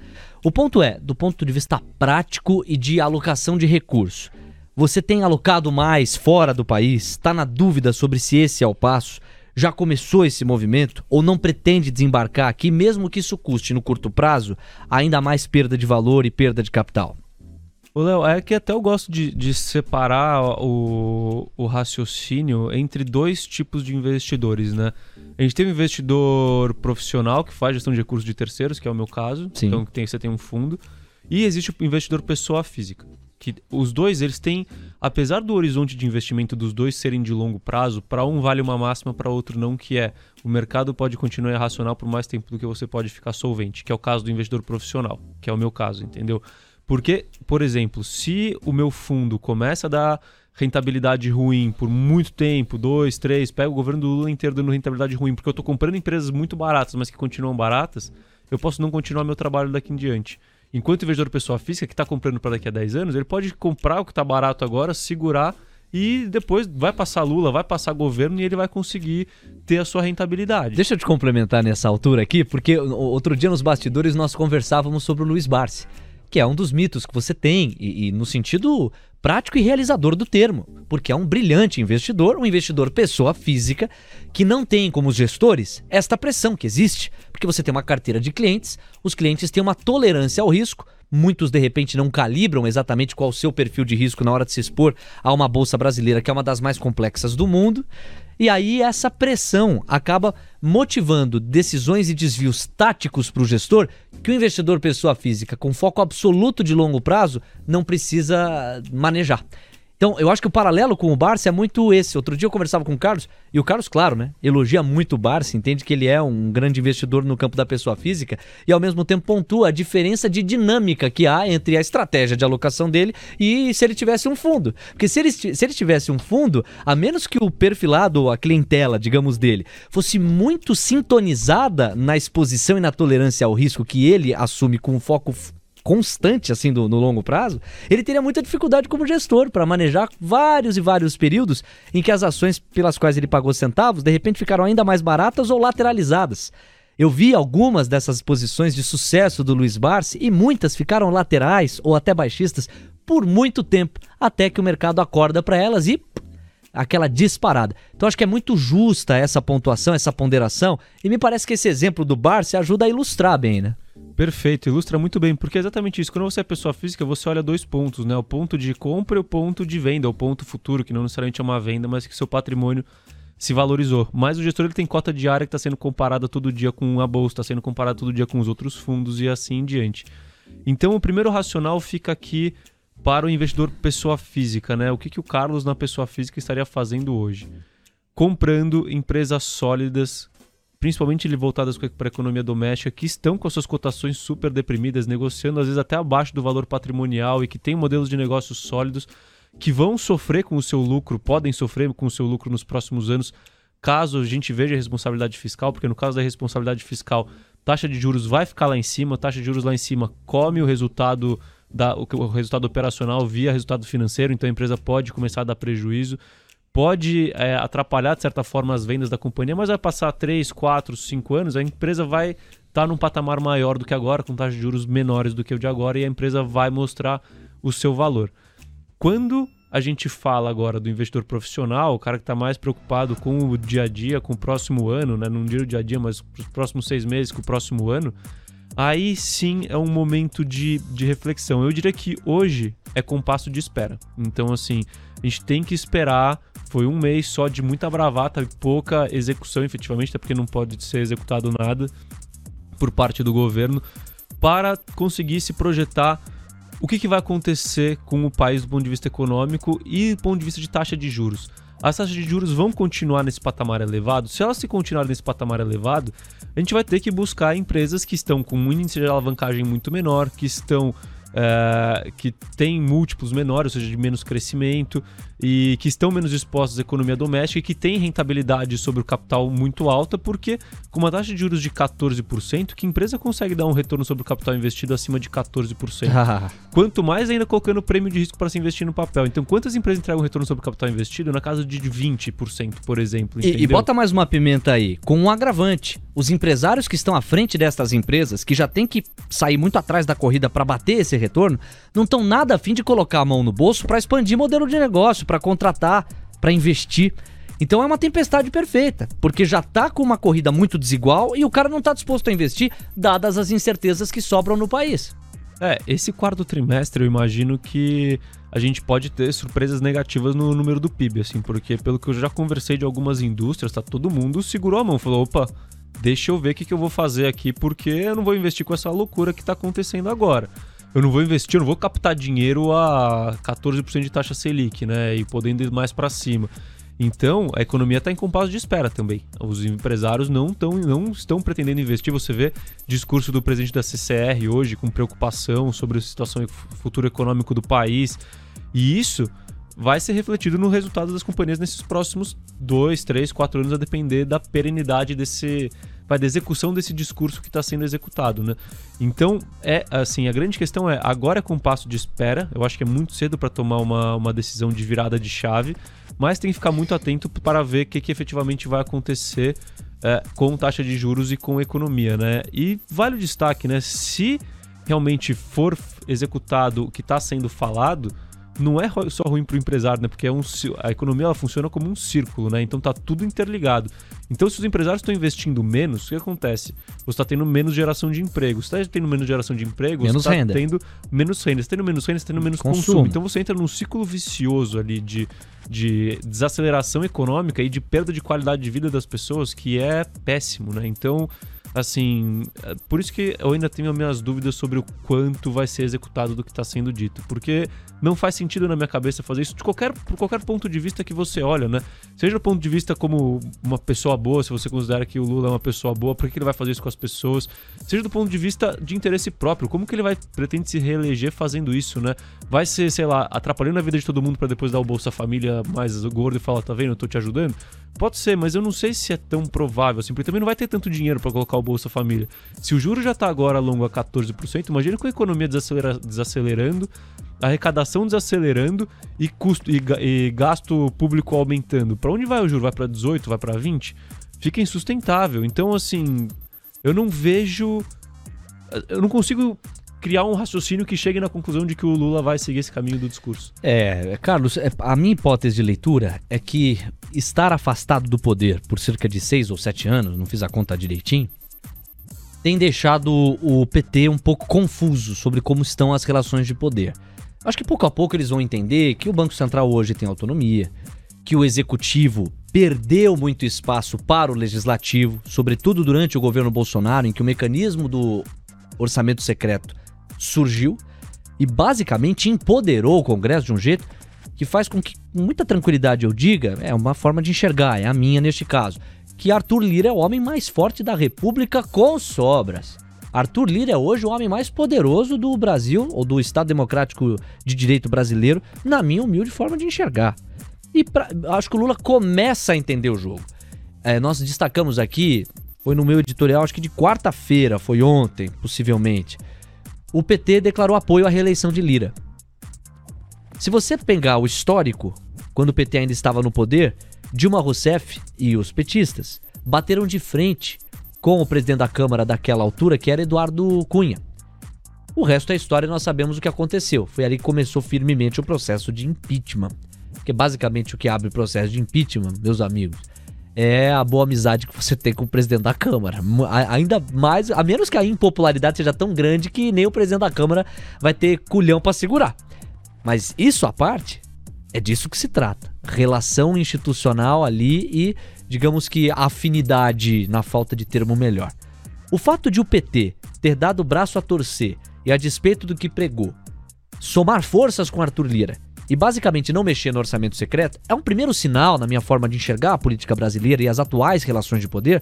O ponto é, do ponto de vista prático e de alocação de recursos. Você tem alocado mais fora do país? Está na dúvida sobre se esse é o passo? Já começou esse movimento ou não pretende desembarcar aqui, mesmo que isso custe no curto prazo ainda mais perda de valor e perda de capital? Ô, Léo, é que até eu gosto de, de separar o, o, raciocínio entre dois tipos de investidores, né? A gente tem um investidor profissional que faz gestão de recursos de terceiros, que é o meu caso. Sim. Então tem, você tem um fundo. E existe o investidor pessoa física que os dois eles têm, apesar do horizonte de investimento dos dois serem de longo prazo, para um vale uma máxima, para outro não, que é o mercado pode continuar irracional por mais tempo do que você pode ficar solvente, que é o caso do investidor profissional, que é o meu caso, entendeu? Porque, por exemplo, se o meu fundo começa a dar rentabilidade ruim por muito tempo, dois, três, pega o governo do Lula inteiro dando rentabilidade ruim, porque eu estou comprando empresas muito baratas, mas que continuam baratas, eu posso não continuar meu trabalho daqui em diante. Enquanto o investidor pessoa física que está comprando para daqui a 10 anos, ele pode comprar o que está barato agora, segurar e depois vai passar Lula, vai passar governo e ele vai conseguir ter a sua rentabilidade. Deixa eu te complementar nessa altura aqui, porque outro dia nos bastidores nós conversávamos sobre o Luiz Barsi, que é um dos mitos que você tem, e, e no sentido prático e realizador do termo, porque é um brilhante investidor, um investidor pessoa física, que não tem como os gestores esta pressão que existe, porque você tem uma carteira de clientes, os clientes têm uma tolerância ao risco, muitos de repente não calibram exatamente qual o seu perfil de risco na hora de se expor a uma bolsa brasileira, que é uma das mais complexas do mundo. E aí essa pressão acaba motivando decisões e desvios táticos para o gestor que o investidor pessoa física com foco absoluto de longo prazo não precisa manejar. Então, eu acho que o paralelo com o Barça é muito esse. Outro dia eu conversava com o Carlos, e o Carlos, claro, né, elogia muito o Barça, entende que ele é um grande investidor no campo da pessoa física, e ao mesmo tempo pontua a diferença de dinâmica que há entre a estratégia de alocação dele e se ele tivesse um fundo. Porque se ele, se ele tivesse um fundo, a menos que o perfilado, ou a clientela, digamos, dele, fosse muito sintonizada na exposição e na tolerância ao risco que ele assume com foco constante assim do, no longo prazo, ele teria muita dificuldade como gestor para manejar vários e vários períodos em que as ações pelas quais ele pagou centavos de repente ficaram ainda mais baratas ou lateralizadas. Eu vi algumas dessas posições de sucesso do Luiz Barsi e muitas ficaram laterais ou até baixistas por muito tempo, até que o mercado acorda para elas e aquela disparada. Então acho que é muito justa essa pontuação, essa ponderação, e me parece que esse exemplo do Barsi ajuda a ilustrar bem, né? Perfeito, ilustra muito bem, porque é exatamente isso. Quando você é pessoa física, você olha dois pontos, né? O ponto de compra e o ponto de venda, o ponto futuro, que não necessariamente é uma venda, mas que seu patrimônio se valorizou. Mas o gestor ele tem cota diária que está sendo comparada todo dia com a bolsa, está sendo comparada todo dia com os outros fundos e assim em diante. Então o primeiro racional fica aqui para o investidor pessoa física, né? O que, que o Carlos na pessoa física estaria fazendo hoje? Comprando empresas sólidas principalmente voltadas para a economia doméstica, que estão com as suas cotações super deprimidas, negociando às vezes até abaixo do valor patrimonial e que têm modelos de negócios sólidos, que vão sofrer com o seu lucro, podem sofrer com o seu lucro nos próximos anos, caso a gente veja a responsabilidade fiscal, porque no caso da responsabilidade fiscal, taxa de juros vai ficar lá em cima, taxa de juros lá em cima come o resultado da, o resultado operacional via resultado financeiro, então a empresa pode começar a dar prejuízo pode é, atrapalhar, de certa forma, as vendas da companhia, mas vai passar 3, 4, 5 anos, a empresa vai estar tá num patamar maior do que agora, com taxas de juros menores do que o de agora, e a empresa vai mostrar o seu valor. Quando a gente fala agora do investidor profissional, o cara que está mais preocupado com o dia a dia, com o próximo ano, né? não digo dia a dia, mas os próximos seis meses, com o próximo ano, aí sim é um momento de, de reflexão. Eu diria que hoje é compasso de espera. Então, assim, a gente tem que esperar. Foi um mês só de muita bravata e pouca execução, efetivamente, até porque não pode ser executado nada por parte do governo, para conseguir se projetar o que, que vai acontecer com o país do ponto de vista econômico e do ponto de vista de taxa de juros as taxas de juros vão continuar nesse patamar elevado. Se elas se continuarem nesse patamar elevado, a gente vai ter que buscar empresas que estão com um índice de alavancagem muito menor, que estão é, que têm múltiplos menores, ou seja, de menos crescimento, e que estão menos expostos à economia doméstica e que têm rentabilidade sobre o capital muito alta, porque com uma taxa de juros de 14%, que empresa consegue dar um retorno sobre o capital investido acima de 14%? Quanto mais ainda colocando prêmio de risco para se investir no papel. Então, quantas empresas entregam retorno sobre o capital investido? Na casa de 20%, por exemplo. E, e, bota mais uma pimenta aí, com um agravante. Os empresários que estão à frente destas empresas, que já têm que sair muito atrás da corrida para bater esse retorno, não estão nada afim de colocar a mão no bolso para expandir modelo de negócio, para contratar, para investir. Então é uma tempestade perfeita, porque já tá com uma corrida muito desigual e o cara não tá disposto a investir, dadas as incertezas que sobram no país. É, esse quarto trimestre eu imagino que a gente pode ter surpresas negativas no número do PIB, assim, porque pelo que eu já conversei de algumas indústrias, tá todo mundo segurou a mão, falou, opa, deixa eu ver o que, que eu vou fazer aqui, porque eu não vou investir com essa loucura que está acontecendo agora. Eu não vou investir, eu não vou captar dinheiro a 14% de taxa Selic, né? E podendo ir mais para cima. Então, a economia está em compasso de espera também. Os empresários não, tão, não estão pretendendo investir. Você vê discurso do presidente da CCR hoje com preocupação sobre a situação futuro econômico do país. E isso vai ser refletido no resultado das companhias nesses próximos dois, três, quatro anos, a depender da perenidade desse. Vai da execução desse discurso que está sendo executado, né? Então, é assim, a grande questão é, agora é com passo de espera, eu acho que é muito cedo para tomar uma, uma decisão de virada de chave, mas tem que ficar muito atento para ver o que, que efetivamente vai acontecer é, com taxa de juros e com economia, né? E vale o destaque, né? Se realmente for executado o que está sendo falado, não é só ruim para o empresário, né? Porque é um, a economia ela funciona como um círculo, né? Então tá tudo interligado. Então, se os empresários estão investindo menos, o que acontece? Você está tendo menos geração de emprego. Você está tendo menos geração de emprego, menos você está renda. tendo menos renda. Você tá tendo menos renda, você está tendo menos consumo. consumo. Então você entra num ciclo vicioso ali de, de desaceleração econômica e de perda de qualidade de vida das pessoas que é péssimo, né? Então assim, é, por isso que eu ainda tenho minhas dúvidas sobre o quanto vai ser executado do que está sendo dito, porque não faz sentido na minha cabeça fazer isso de qualquer, por qualquer ponto de vista que você olha, né? Seja do ponto de vista como uma pessoa boa, se você considera que o Lula é uma pessoa boa, por que ele vai fazer isso com as pessoas? Seja do ponto de vista de interesse próprio, como que ele vai pretende se reeleger fazendo isso, né? Vai ser, sei lá, atrapalhando a vida de todo mundo para depois dar o Bolsa Família mais gordo e falar, tá vendo, eu tô te ajudando? Pode ser, mas eu não sei se é tão provável assim, porque também não vai ter tanto dinheiro para colocar o Bolsa Família. Se o juro já tá agora longo a 14%, imagina com a economia desacelera, desacelerando, arrecadação desacelerando e custo e, e gasto público aumentando. Para onde vai o juro? Vai para 18, vai para 20? Fica insustentável. Então, assim, eu não vejo eu não consigo criar um raciocínio que chegue na conclusão de que o Lula vai seguir esse caminho do discurso. É, Carlos, é, a minha hipótese de leitura é que estar afastado do poder por cerca de seis ou sete anos, não fiz a conta direitinho, tem deixado o PT um pouco confuso sobre como estão as relações de poder. Acho que pouco a pouco eles vão entender que o Banco Central hoje tem autonomia, que o executivo perdeu muito espaço para o legislativo, sobretudo durante o governo Bolsonaro, em que o mecanismo do orçamento secreto surgiu e basicamente empoderou o Congresso de um jeito que faz com que, com muita tranquilidade, eu diga, é uma forma de enxergar, é a minha neste caso, que Arthur Lira é o homem mais forte da República com sobras. Arthur Lira é hoje o homem mais poderoso do Brasil, ou do Estado Democrático de Direito brasileiro, na minha humilde forma de enxergar. E pra, acho que o Lula começa a entender o jogo. É, nós destacamos aqui, foi no meu editorial, acho que de quarta-feira, foi ontem, possivelmente o PT declarou apoio à reeleição de Lira. Se você pegar o histórico, quando o PT ainda estava no poder, Dilma Rousseff e os petistas bateram de frente com o presidente da Câmara daquela altura, que era Eduardo Cunha. O resto da história nós sabemos o que aconteceu. Foi ali que começou firmemente o processo de impeachment. Que é basicamente o que abre o processo de impeachment, meus amigos, é a boa amizade que você tem com o presidente da Câmara. Ainda mais, a menos que a impopularidade seja tão grande que nem o presidente da Câmara vai ter culhão para segurar. Mas isso à parte, é disso que se trata. Relação institucional ali e, digamos que, afinidade, na falta de termo melhor. O fato de o PT ter dado o braço a torcer e, a despeito do que pregou, somar forças com Arthur Lira e basicamente não mexer no orçamento secreto é um primeiro sinal, na minha forma de enxergar a política brasileira e as atuais relações de poder,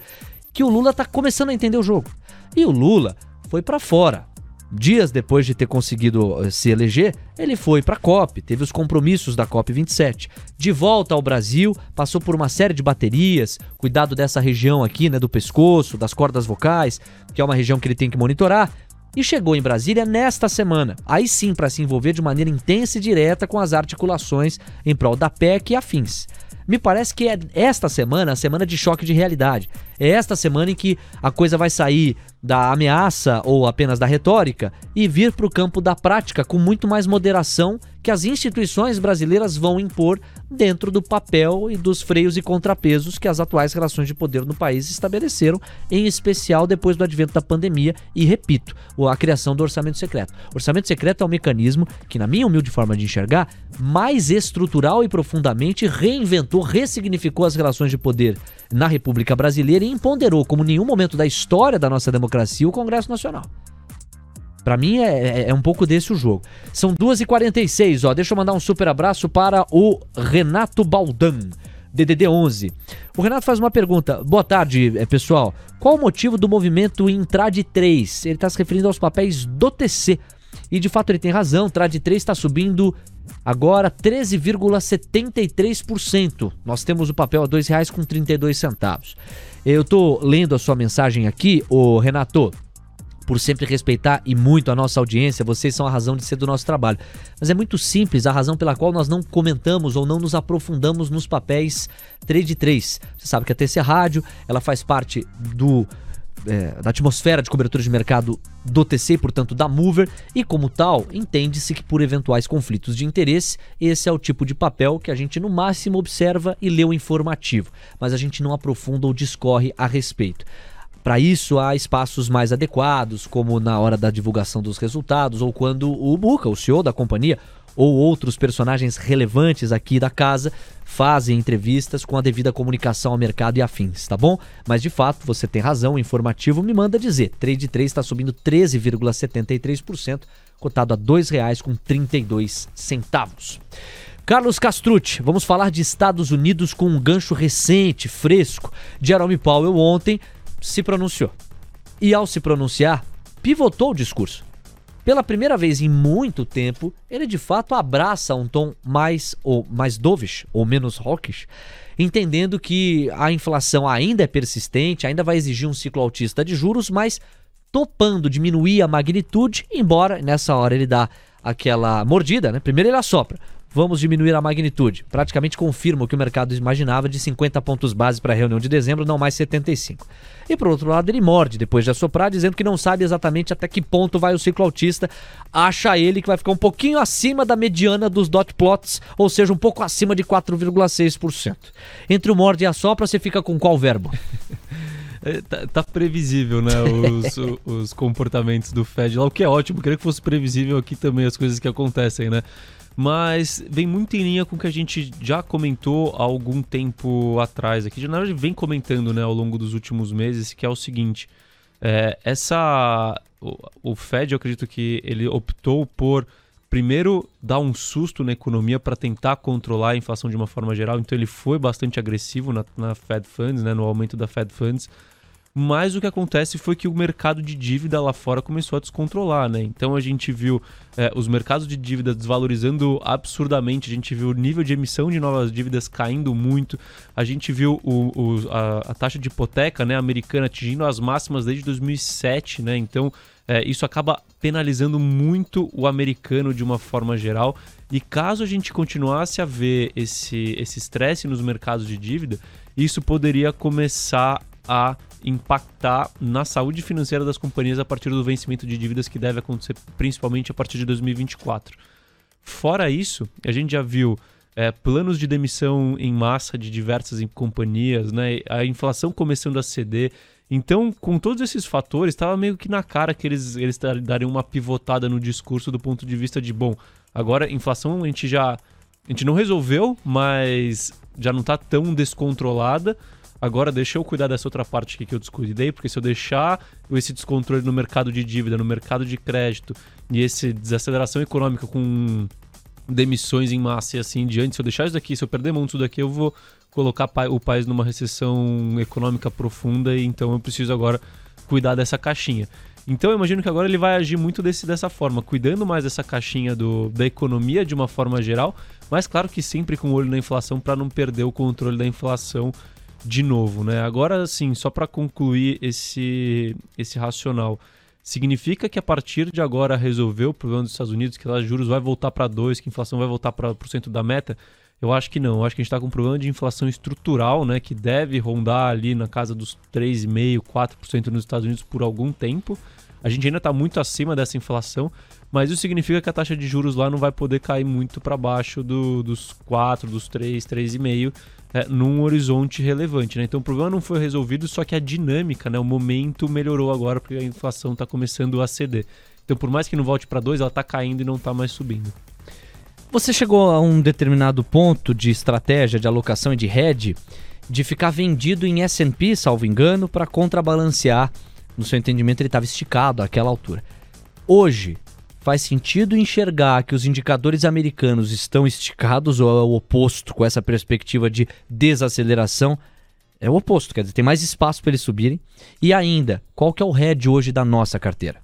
que o Lula está começando a entender o jogo. E o Lula foi para fora. Dias depois de ter conseguido eh, se eleger, ele foi para a COP, teve os compromissos da COP 27. De volta ao Brasil, passou por uma série de baterias, cuidado dessa região aqui, né, do pescoço, das cordas vocais, que é uma região que ele tem que monitorar, e chegou em Brasília nesta semana, aí sim para se envolver de maneira intensa e direta com as articulações em prol da PEC e afins. Me parece que é esta semana a semana de choque de realidade. É esta semana em que a coisa vai sair da ameaça ou apenas da retórica e vir para o campo da prática com muito mais moderação que as instituições brasileiras vão impor dentro do papel e dos freios e contrapesos que as atuais relações de poder no país estabeleceram, em especial depois do advento da pandemia e, repito, a criação do orçamento secreto. O orçamento secreto é um mecanismo que, na minha humilde forma de enxergar, mais estrutural e profundamente reinventou, ressignificou as relações de poder na República Brasileira e empoderou, como nenhum momento da história da nossa democracia, o Congresso Nacional. Para mim é, é, é, um pouco desse o jogo. São 2h46, ó. Deixa eu mandar um super abraço para o Renato Baldan. DDD 11. O Renato faz uma pergunta. Boa tarde, eh, pessoal. Qual o motivo do movimento Intrad 3? Ele está se referindo aos papéis do TC. E de fato ele tem razão. Trad 3 está subindo agora 13,73%. Nós temos o papel a R$ 2,32. Eu estou lendo a sua mensagem aqui, o Renato por sempre respeitar e muito a nossa audiência, vocês são a razão de ser do nosso trabalho. Mas é muito simples a razão pela qual nós não comentamos ou não nos aprofundamos nos papéis trade 3. Você sabe que a TC Rádio, ela faz parte do é, da atmosfera de cobertura de mercado do TC portanto, da Mover, e como tal, entende-se que por eventuais conflitos de interesse, esse é o tipo de papel que a gente no máximo observa e lê o informativo, mas a gente não aprofunda ou discorre a respeito. Para isso, há espaços mais adequados, como na hora da divulgação dos resultados ou quando o Buca, o CEO da companhia, ou outros personagens relevantes aqui da casa fazem entrevistas com a devida comunicação ao mercado e afins, tá bom? Mas de fato, você tem razão, o informativo me manda dizer. Trade 3 está subindo 13,73%, cotado a R$ 2,32 centavos. Carlos Castrucci, vamos falar de Estados Unidos com um gancho recente, fresco. Jerome Powell ontem se pronunciou. E ao se pronunciar, pivotou o discurso. Pela primeira vez em muito tempo, ele de fato abraça um tom mais ou mais dovish ou menos hawkish, entendendo que a inflação ainda é persistente, ainda vai exigir um ciclo altista de juros, mas topando diminuir a magnitude, embora nessa hora ele dá aquela mordida, né? Primeiro ele assopra, vamos diminuir a magnitude. Praticamente confirma o que o mercado imaginava de 50 pontos base para a reunião de dezembro, não mais 75. E por outro lado, ele morde depois de assoprar, dizendo que não sabe exatamente até que ponto vai o ciclo autista. Acha ele que vai ficar um pouquinho acima da mediana dos dot plots, ou seja, um pouco acima de 4,6%. Entre o morde e a sopra, você fica com qual verbo? É, tá, tá, previsível, né? Os, os comportamentos do Fed lá, o que é ótimo. Queria que fosse previsível aqui também as coisas que acontecem, né? Mas vem muito em linha com o que a gente já comentou há algum tempo atrás aqui, na verdade vem comentando né, ao longo dos últimos meses, que é o seguinte, é, essa o, o Fed, eu acredito que ele optou por primeiro dar um susto na economia para tentar controlar a inflação de uma forma geral, então ele foi bastante agressivo na, na Fed Funds, né, no aumento da Fed Funds, mas o que acontece foi que o mercado de dívida lá fora começou a descontrolar, né? Então a gente viu é, os mercados de dívida desvalorizando absurdamente, a gente viu o nível de emissão de novas dívidas caindo muito, a gente viu o, o, a, a, taxa de hipoteca né, americana atingindo as máximas desde 2007, né? Então é, isso acaba penalizando muito o americano de uma forma geral. E caso a gente continuasse a ver esse estresse nos mercados de dívida, isso poderia começar a impactar na saúde financeira das companhias a partir do vencimento de dívidas que deve acontecer principalmente a partir de 2024. Fora isso, a gente já viu é, planos de demissão em massa de diversas companhias, né? a inflação começando a ceder. Então, com todos esses fatores, estava meio que na cara que eles, eles dariam uma pivotada no discurso do ponto de vista de, bom, agora inflação a gente já. A gente não resolveu, mas já não está tão descontrolada. Agora deixa eu cuidar dessa outra parte aqui que eu descuidei, porque se eu deixar esse descontrole no mercado de dívida, no mercado de crédito e essa desaceleração econômica com demissões em massa e assim em diante, se eu deixar isso daqui, se eu perder muito isso daqui, eu vou colocar o país numa recessão econômica profunda e então eu preciso agora cuidar dessa caixinha. Então eu imagino que agora ele vai agir muito desse, dessa forma, cuidando mais dessa caixinha do, da economia de uma forma geral, mas claro que sempre com o olho na inflação para não perder o controle da inflação de novo, né? Agora sim, só para concluir esse esse racional, significa que a partir de agora resolveu o problema dos Estados Unidos, que lá juros vai voltar para 2, que a inflação vai voltar para o centro da meta? Eu acho que não. Eu acho que a gente está com um problema de inflação estrutural, né, que deve rondar ali na casa dos 3,5%, 4% nos Estados Unidos por algum tempo. A gente ainda está muito acima dessa inflação, mas isso significa que a taxa de juros lá não vai poder cair muito para baixo do, dos 4, dos 3, 3,5 é, num horizonte relevante. Né? Então o problema não foi resolvido, só que a dinâmica, né, o momento melhorou agora porque a inflação está começando a ceder. Então por mais que não volte para 2, ela está caindo e não está mais subindo. Você chegou a um determinado ponto de estratégia de alocação e de hedge de ficar vendido em S&P, salvo engano, para contrabalancear. No seu entendimento, ele estava esticado àquela altura. Hoje, faz sentido enxergar que os indicadores americanos estão esticados ou é o oposto com essa perspectiva de desaceleração? É o oposto, quer dizer, tem mais espaço para eles subirem. E ainda, qual que é o head hoje da nossa carteira?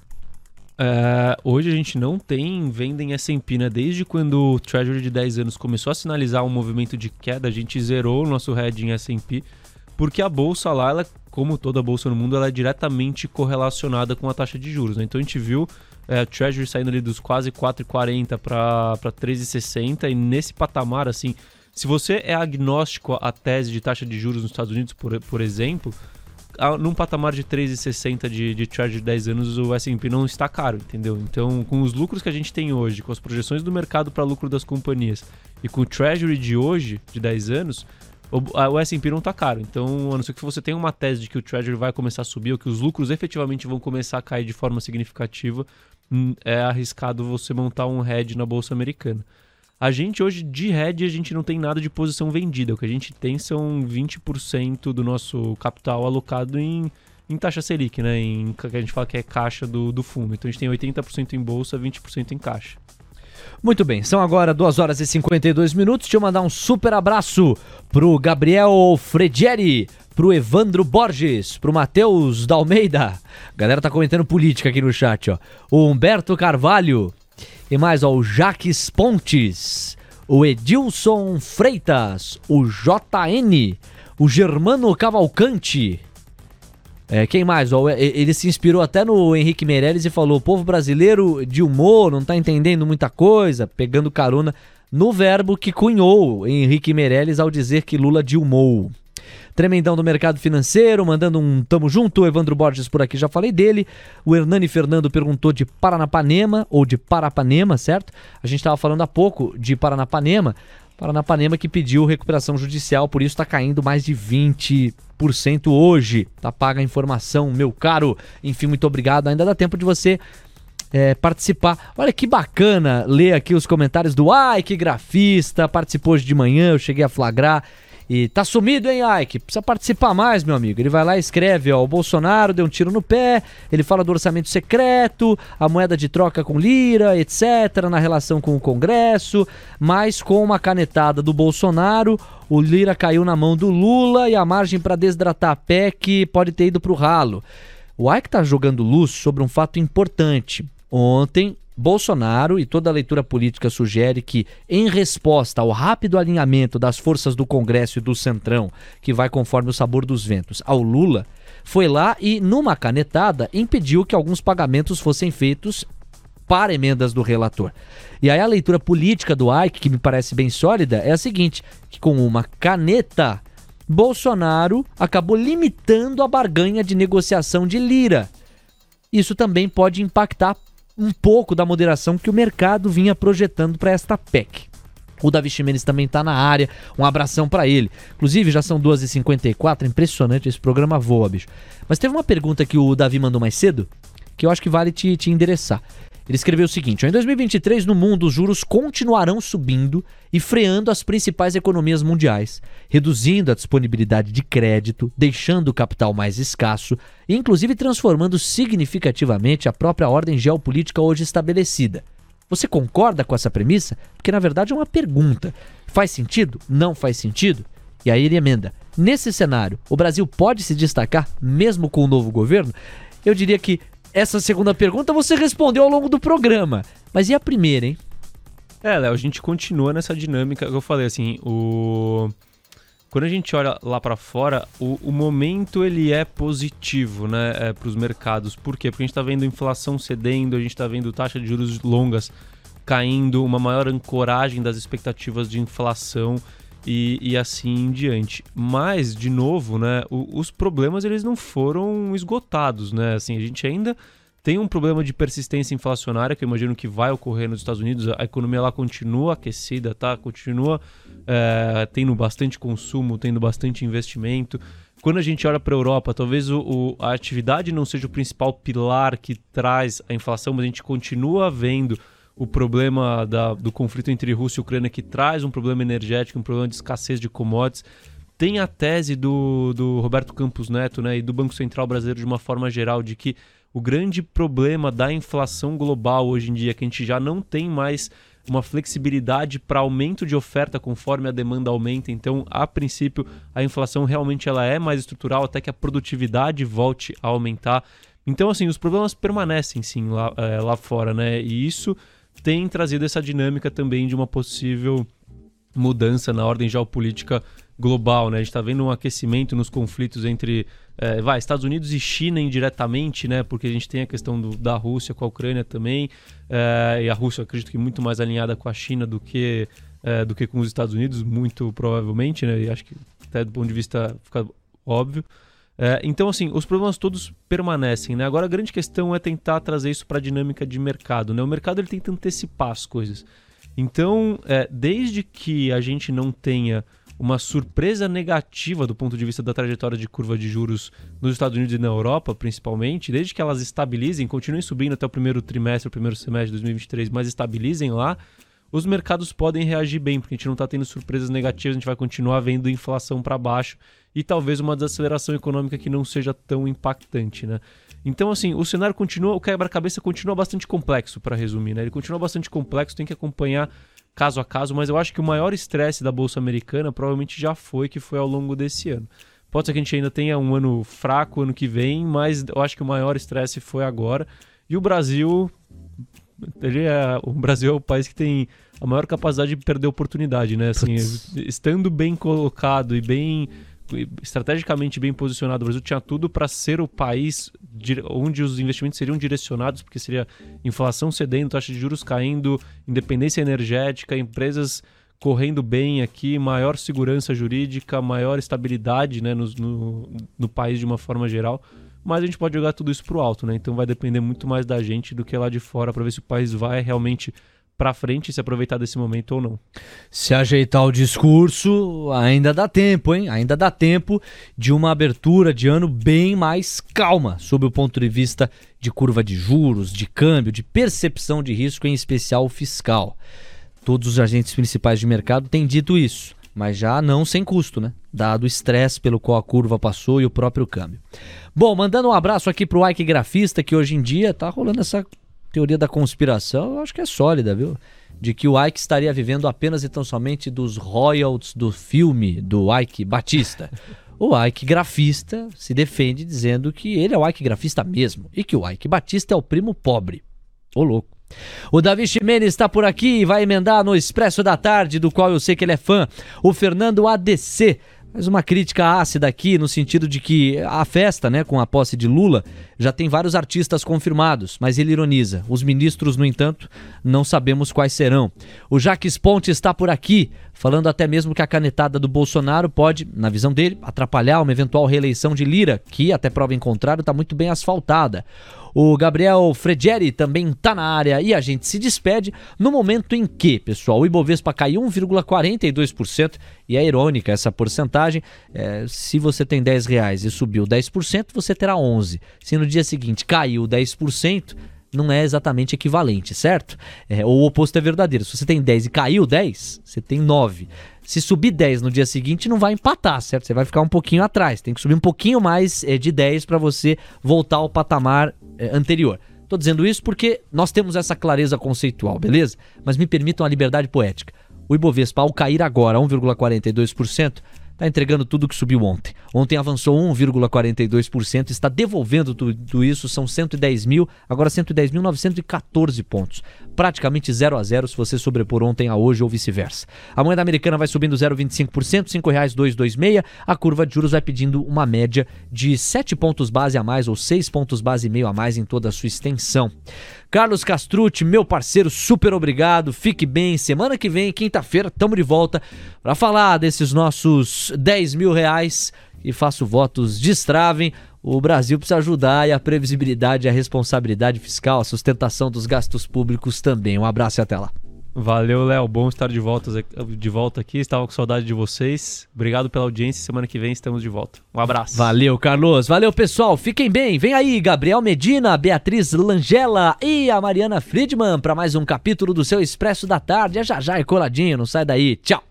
É, hoje a gente não tem venda em S&P, né? Desde quando o Treasury de 10 anos começou a sinalizar um movimento de queda, a gente zerou o nosso head em S&P, porque a bolsa lá, ela, como toda bolsa no mundo, ela é diretamente correlacionada com a taxa de juros. Né? Então a gente viu é, Treasury saindo ali dos quase 4,40 para 3,60 e nesse patamar, assim, se você é agnóstico à tese de taxa de juros nos Estados Unidos, por, por exemplo, num patamar de 3,60 de, de Treasury de 10 anos, o S&P não está caro, entendeu? Então, com os lucros que a gente tem hoje, com as projeções do mercado para lucro das companhias e com o Treasury de hoje, de 10 anos, o, S&P não está caro. Então, a não ser que você tenha uma tese de que o Treasury vai começar a subir ou que os lucros efetivamente vão começar a cair de forma significativa, é arriscado você montar um hedge na bolsa americana. A gente hoje, de hedge, a gente não tem nada de posição vendida. O que a gente tem são 20% do nosso capital alocado em, em taxa Selic, né? Em que a gente fala que é caixa do, do fundo. Então a gente tem 80% em bolsa, 20% em caixa. Muito bem, são agora 2 horas e 52 minutos. Deixa eu mandar um super abraço pro Gabriel Fredieri, pro Evandro Borges, pro Matheus da Almeida. A galera tá comentando política aqui no chat, ó. O Humberto Carvalho, e mais, ó, o Jaques Pontes, o Edilson Freitas, o JN, o Germano Cavalcante. É, quem mais? Ó, ele se inspirou até no Henrique Meirelles e falou: o povo brasileiro de humor não tá entendendo muita coisa, pegando carona no verbo que cunhou Henrique Meirelles ao dizer que Lula dilmou. Tremendão do mercado financeiro, mandando um tamo junto. Evandro Borges por aqui, já falei dele. O Hernani Fernando perguntou de Paranapanema, ou de Parapanema, certo? A gente estava falando há pouco de Paranapanema. Paranapanema que pediu recuperação judicial, por isso está caindo mais de 20% hoje. Tá paga a informação, meu caro. Enfim, muito obrigado. Ainda dá tempo de você é, participar. Olha que bacana ler aqui os comentários do Ai, que grafista, participou hoje de manhã, eu cheguei a flagrar. E tá sumido, hein, Ike? Precisa participar mais, meu amigo. Ele vai lá e escreve, ó, o Bolsonaro deu um tiro no pé, ele fala do orçamento secreto, a moeda de troca com lira, etc, na relação com o Congresso, mas com uma canetada do Bolsonaro, o lira caiu na mão do Lula e a margem para desdratar a PEC pode ter ido pro ralo. O Ike tá jogando luz sobre um fato importante. Ontem, Bolsonaro e toda a leitura política sugere que, em resposta ao rápido alinhamento das forças do Congresso e do Centrão, que vai conforme o sabor dos ventos, ao Lula, foi lá e, numa canetada, impediu que alguns pagamentos fossem feitos para emendas do relator. E aí a leitura política do Ike, que me parece bem sólida, é a seguinte: que com uma caneta, Bolsonaro acabou limitando a barganha de negociação de lira. Isso também pode impactar um pouco da moderação que o mercado vinha projetando para esta PEC. O Davi Ximenes também está na área. Um abração para ele. Inclusive, já são 2h54. Impressionante, esse programa voa, bicho. Mas teve uma pergunta que o Davi mandou mais cedo que eu acho que vale te, te endereçar. Ele escreveu o seguinte: em 2023, no mundo, os juros continuarão subindo e freando as principais economias mundiais, reduzindo a disponibilidade de crédito, deixando o capital mais escasso e, inclusive, transformando significativamente a própria ordem geopolítica hoje estabelecida. Você concorda com essa premissa? Porque na verdade é uma pergunta. Faz sentido? Não faz sentido? E aí ele emenda: nesse cenário, o Brasil pode se destacar mesmo com o novo governo? Eu diria que essa segunda pergunta você respondeu ao longo do programa. Mas e a primeira, hein? É, Léo, a gente continua nessa dinâmica que eu falei, assim, o... Quando a gente olha lá para fora, o, o, momento ele é positivo, né, é, para os mercados. Por quê? Porque a gente está vendo inflação cedendo, a gente está vendo taxa de juros longas caindo, uma maior ancoragem das expectativas de inflação e, e assim em diante. Mas, de novo, né, os problemas eles não foram esgotados, né? Assim, a gente ainda tem um problema de persistência inflacionária que eu imagino que vai ocorrer nos Estados Unidos. A economia lá continua aquecida, tá? Continua é, tendo bastante consumo, tendo bastante investimento. Quando a gente olha para a Europa, talvez o, o, a atividade não seja o principal pilar que traz a inflação, mas a gente continua vendo o problema da, do conflito entre Rússia e Ucrânia, que traz um problema energético, um problema de escassez de commodities. Tem a tese do, do Roberto Campos Neto né, e do Banco Central Brasileiro de uma forma geral de que o grande problema da inflação global hoje em dia é que a gente já não tem mais uma flexibilidade para aumento de oferta conforme a demanda aumenta. Então, a princípio, a inflação realmente ela é mais estrutural até que a produtividade volte a aumentar. Então, assim, os problemas permanecem sim lá, é, lá fora, né? E isso tem trazido essa dinâmica também de uma possível mudança na ordem geopolítica global, né? A gente está vendo um aquecimento nos conflitos entre é, vai, Estados Unidos e China indiretamente, né? Porque a gente tem a questão do, da Rússia com a Ucrânia também, é, e a Rússia, acredito que muito mais alinhada com a China do que, é, do que com os Estados Unidos, muito provavelmente, né? E acho que até do ponto de vista fica óbvio. É, então, assim, os problemas todos permanecem, né? Agora a grande questão é tentar trazer isso para a dinâmica de mercado, né? O mercado ele tenta antecipar as coisas. Então, é, desde que a gente não tenha uma surpresa negativa do ponto de vista da trajetória de curva de juros nos Estados Unidos e na Europa, principalmente, desde que elas estabilizem, continuem subindo até o primeiro trimestre, o primeiro semestre de 2023, mas estabilizem lá, os mercados podem reagir bem, porque a gente não está tendo surpresas negativas, a gente vai continuar vendo inflação para baixo e talvez uma desaceleração econômica que não seja tão impactante, né? Então, assim, o cenário continua, o quebra-cabeça continua bastante complexo, para resumir, né? Ele continua bastante complexo, tem que acompanhar caso a caso, mas eu acho que o maior estresse da Bolsa Americana provavelmente já foi, que foi ao longo desse ano. Pode ser que a gente ainda tenha um ano fraco ano que vem, mas eu acho que o maior estresse foi agora. E o Brasil, ele é, o Brasil é o país que tem a maior capacidade de perder oportunidade, né? Assim, estando bem colocado e bem estrategicamente bem posicionado. O Brasil tinha tudo para ser o país onde os investimentos seriam direcionados, porque seria inflação cedendo, taxa de juros caindo, independência energética, empresas correndo bem aqui, maior segurança jurídica, maior estabilidade né, no, no, no país de uma forma geral mas a gente pode jogar tudo isso pro alto, né? Então vai depender muito mais da gente do que lá de fora para ver se o país vai realmente para frente e se aproveitar desse momento ou não. Se ajeitar o discurso, ainda dá tempo, hein? Ainda dá tempo de uma abertura de ano bem mais calma, sob o ponto de vista de curva de juros, de câmbio, de percepção de risco, em especial fiscal. Todos os agentes principais de mercado têm dito isso, mas já não sem custo, né? Dado o estresse pelo qual a curva passou e o próprio câmbio. Bom, mandando um abraço aqui pro Ike Grafista, que hoje em dia tá rolando essa teoria da conspiração, eu acho que é sólida, viu? De que o Ike estaria vivendo apenas e tão somente dos royalties do filme do Ike Batista. O Ike grafista se defende dizendo que ele é o Ike grafista mesmo e que o Ike Batista é o primo pobre. Ô louco. O Davi Ximenes está por aqui e vai emendar no Expresso da Tarde, do qual eu sei que ele é fã. O Fernando ADC mas uma crítica ácida aqui no sentido de que a festa, né, com a posse de Lula, já tem vários artistas confirmados, mas ele ironiza. Os ministros, no entanto, não sabemos quais serão. O Jaques Ponte está por aqui, falando até mesmo que a canetada do Bolsonaro pode, na visão dele, atrapalhar uma eventual reeleição de Lira, que, até prova em contrário, está muito bem asfaltada. O Gabriel Fredieri também está na área e a gente se despede no momento em que, pessoal, o Ibovespa caiu 1,42% e é irônica essa porcentagem. É, se você tem 10 reais e subiu 10%, você terá 11. Se no dia seguinte caiu 10%, não é exatamente equivalente, certo? É, ou o oposto é verdadeiro. Se você tem 10 e caiu 10, você tem 9. Se subir 10 no dia seguinte, não vai empatar, certo? Você vai ficar um pouquinho atrás. Tem que subir um pouquinho mais é, de 10 para você voltar ao patamar é, anterior. Tô dizendo isso porque nós temos essa clareza conceitual, beleza? Mas me permitam a liberdade poética. O Ibovespa, ao cair agora 1,42%, está entregando tudo que subiu ontem. Ontem avançou 1,42%, está devolvendo tudo isso, são 110 mil, agora 110.914 pontos. Praticamente 0 a 0 se você sobrepor ontem a hoje ou vice-versa. A moeda americana vai subindo 0,25%, R$ 5,226. A curva de juros vai pedindo uma média de 7 pontos base a mais ou 6 pontos base e meio a mais em toda a sua extensão. Carlos Castrucci, meu parceiro, super obrigado. Fique bem. Semana que vem, quinta-feira, estamos de volta para falar desses nossos 10 mil reais. E faço votos destravem. O Brasil precisa ajudar e a previsibilidade, a responsabilidade fiscal, a sustentação dos gastos públicos também. Um abraço e até lá. Valeu, Léo. Bom estar de volta, de volta aqui. Estava com saudade de vocês. Obrigado pela audiência. Semana que vem estamos de volta. Um abraço. Valeu, Carlos. Valeu, pessoal. Fiquem bem. Vem aí, Gabriel Medina, Beatriz Langela e a Mariana Friedman para mais um capítulo do seu Expresso da Tarde. É já já e coladinho. Não sai daí. Tchau.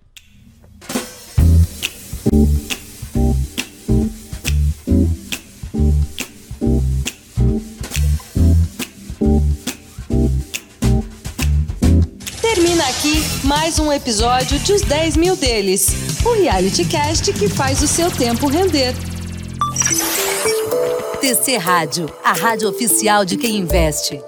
Mais um episódio de Os 10 Mil Deles, o reality cast que faz o seu tempo render. TC Rádio, a rádio oficial de quem investe.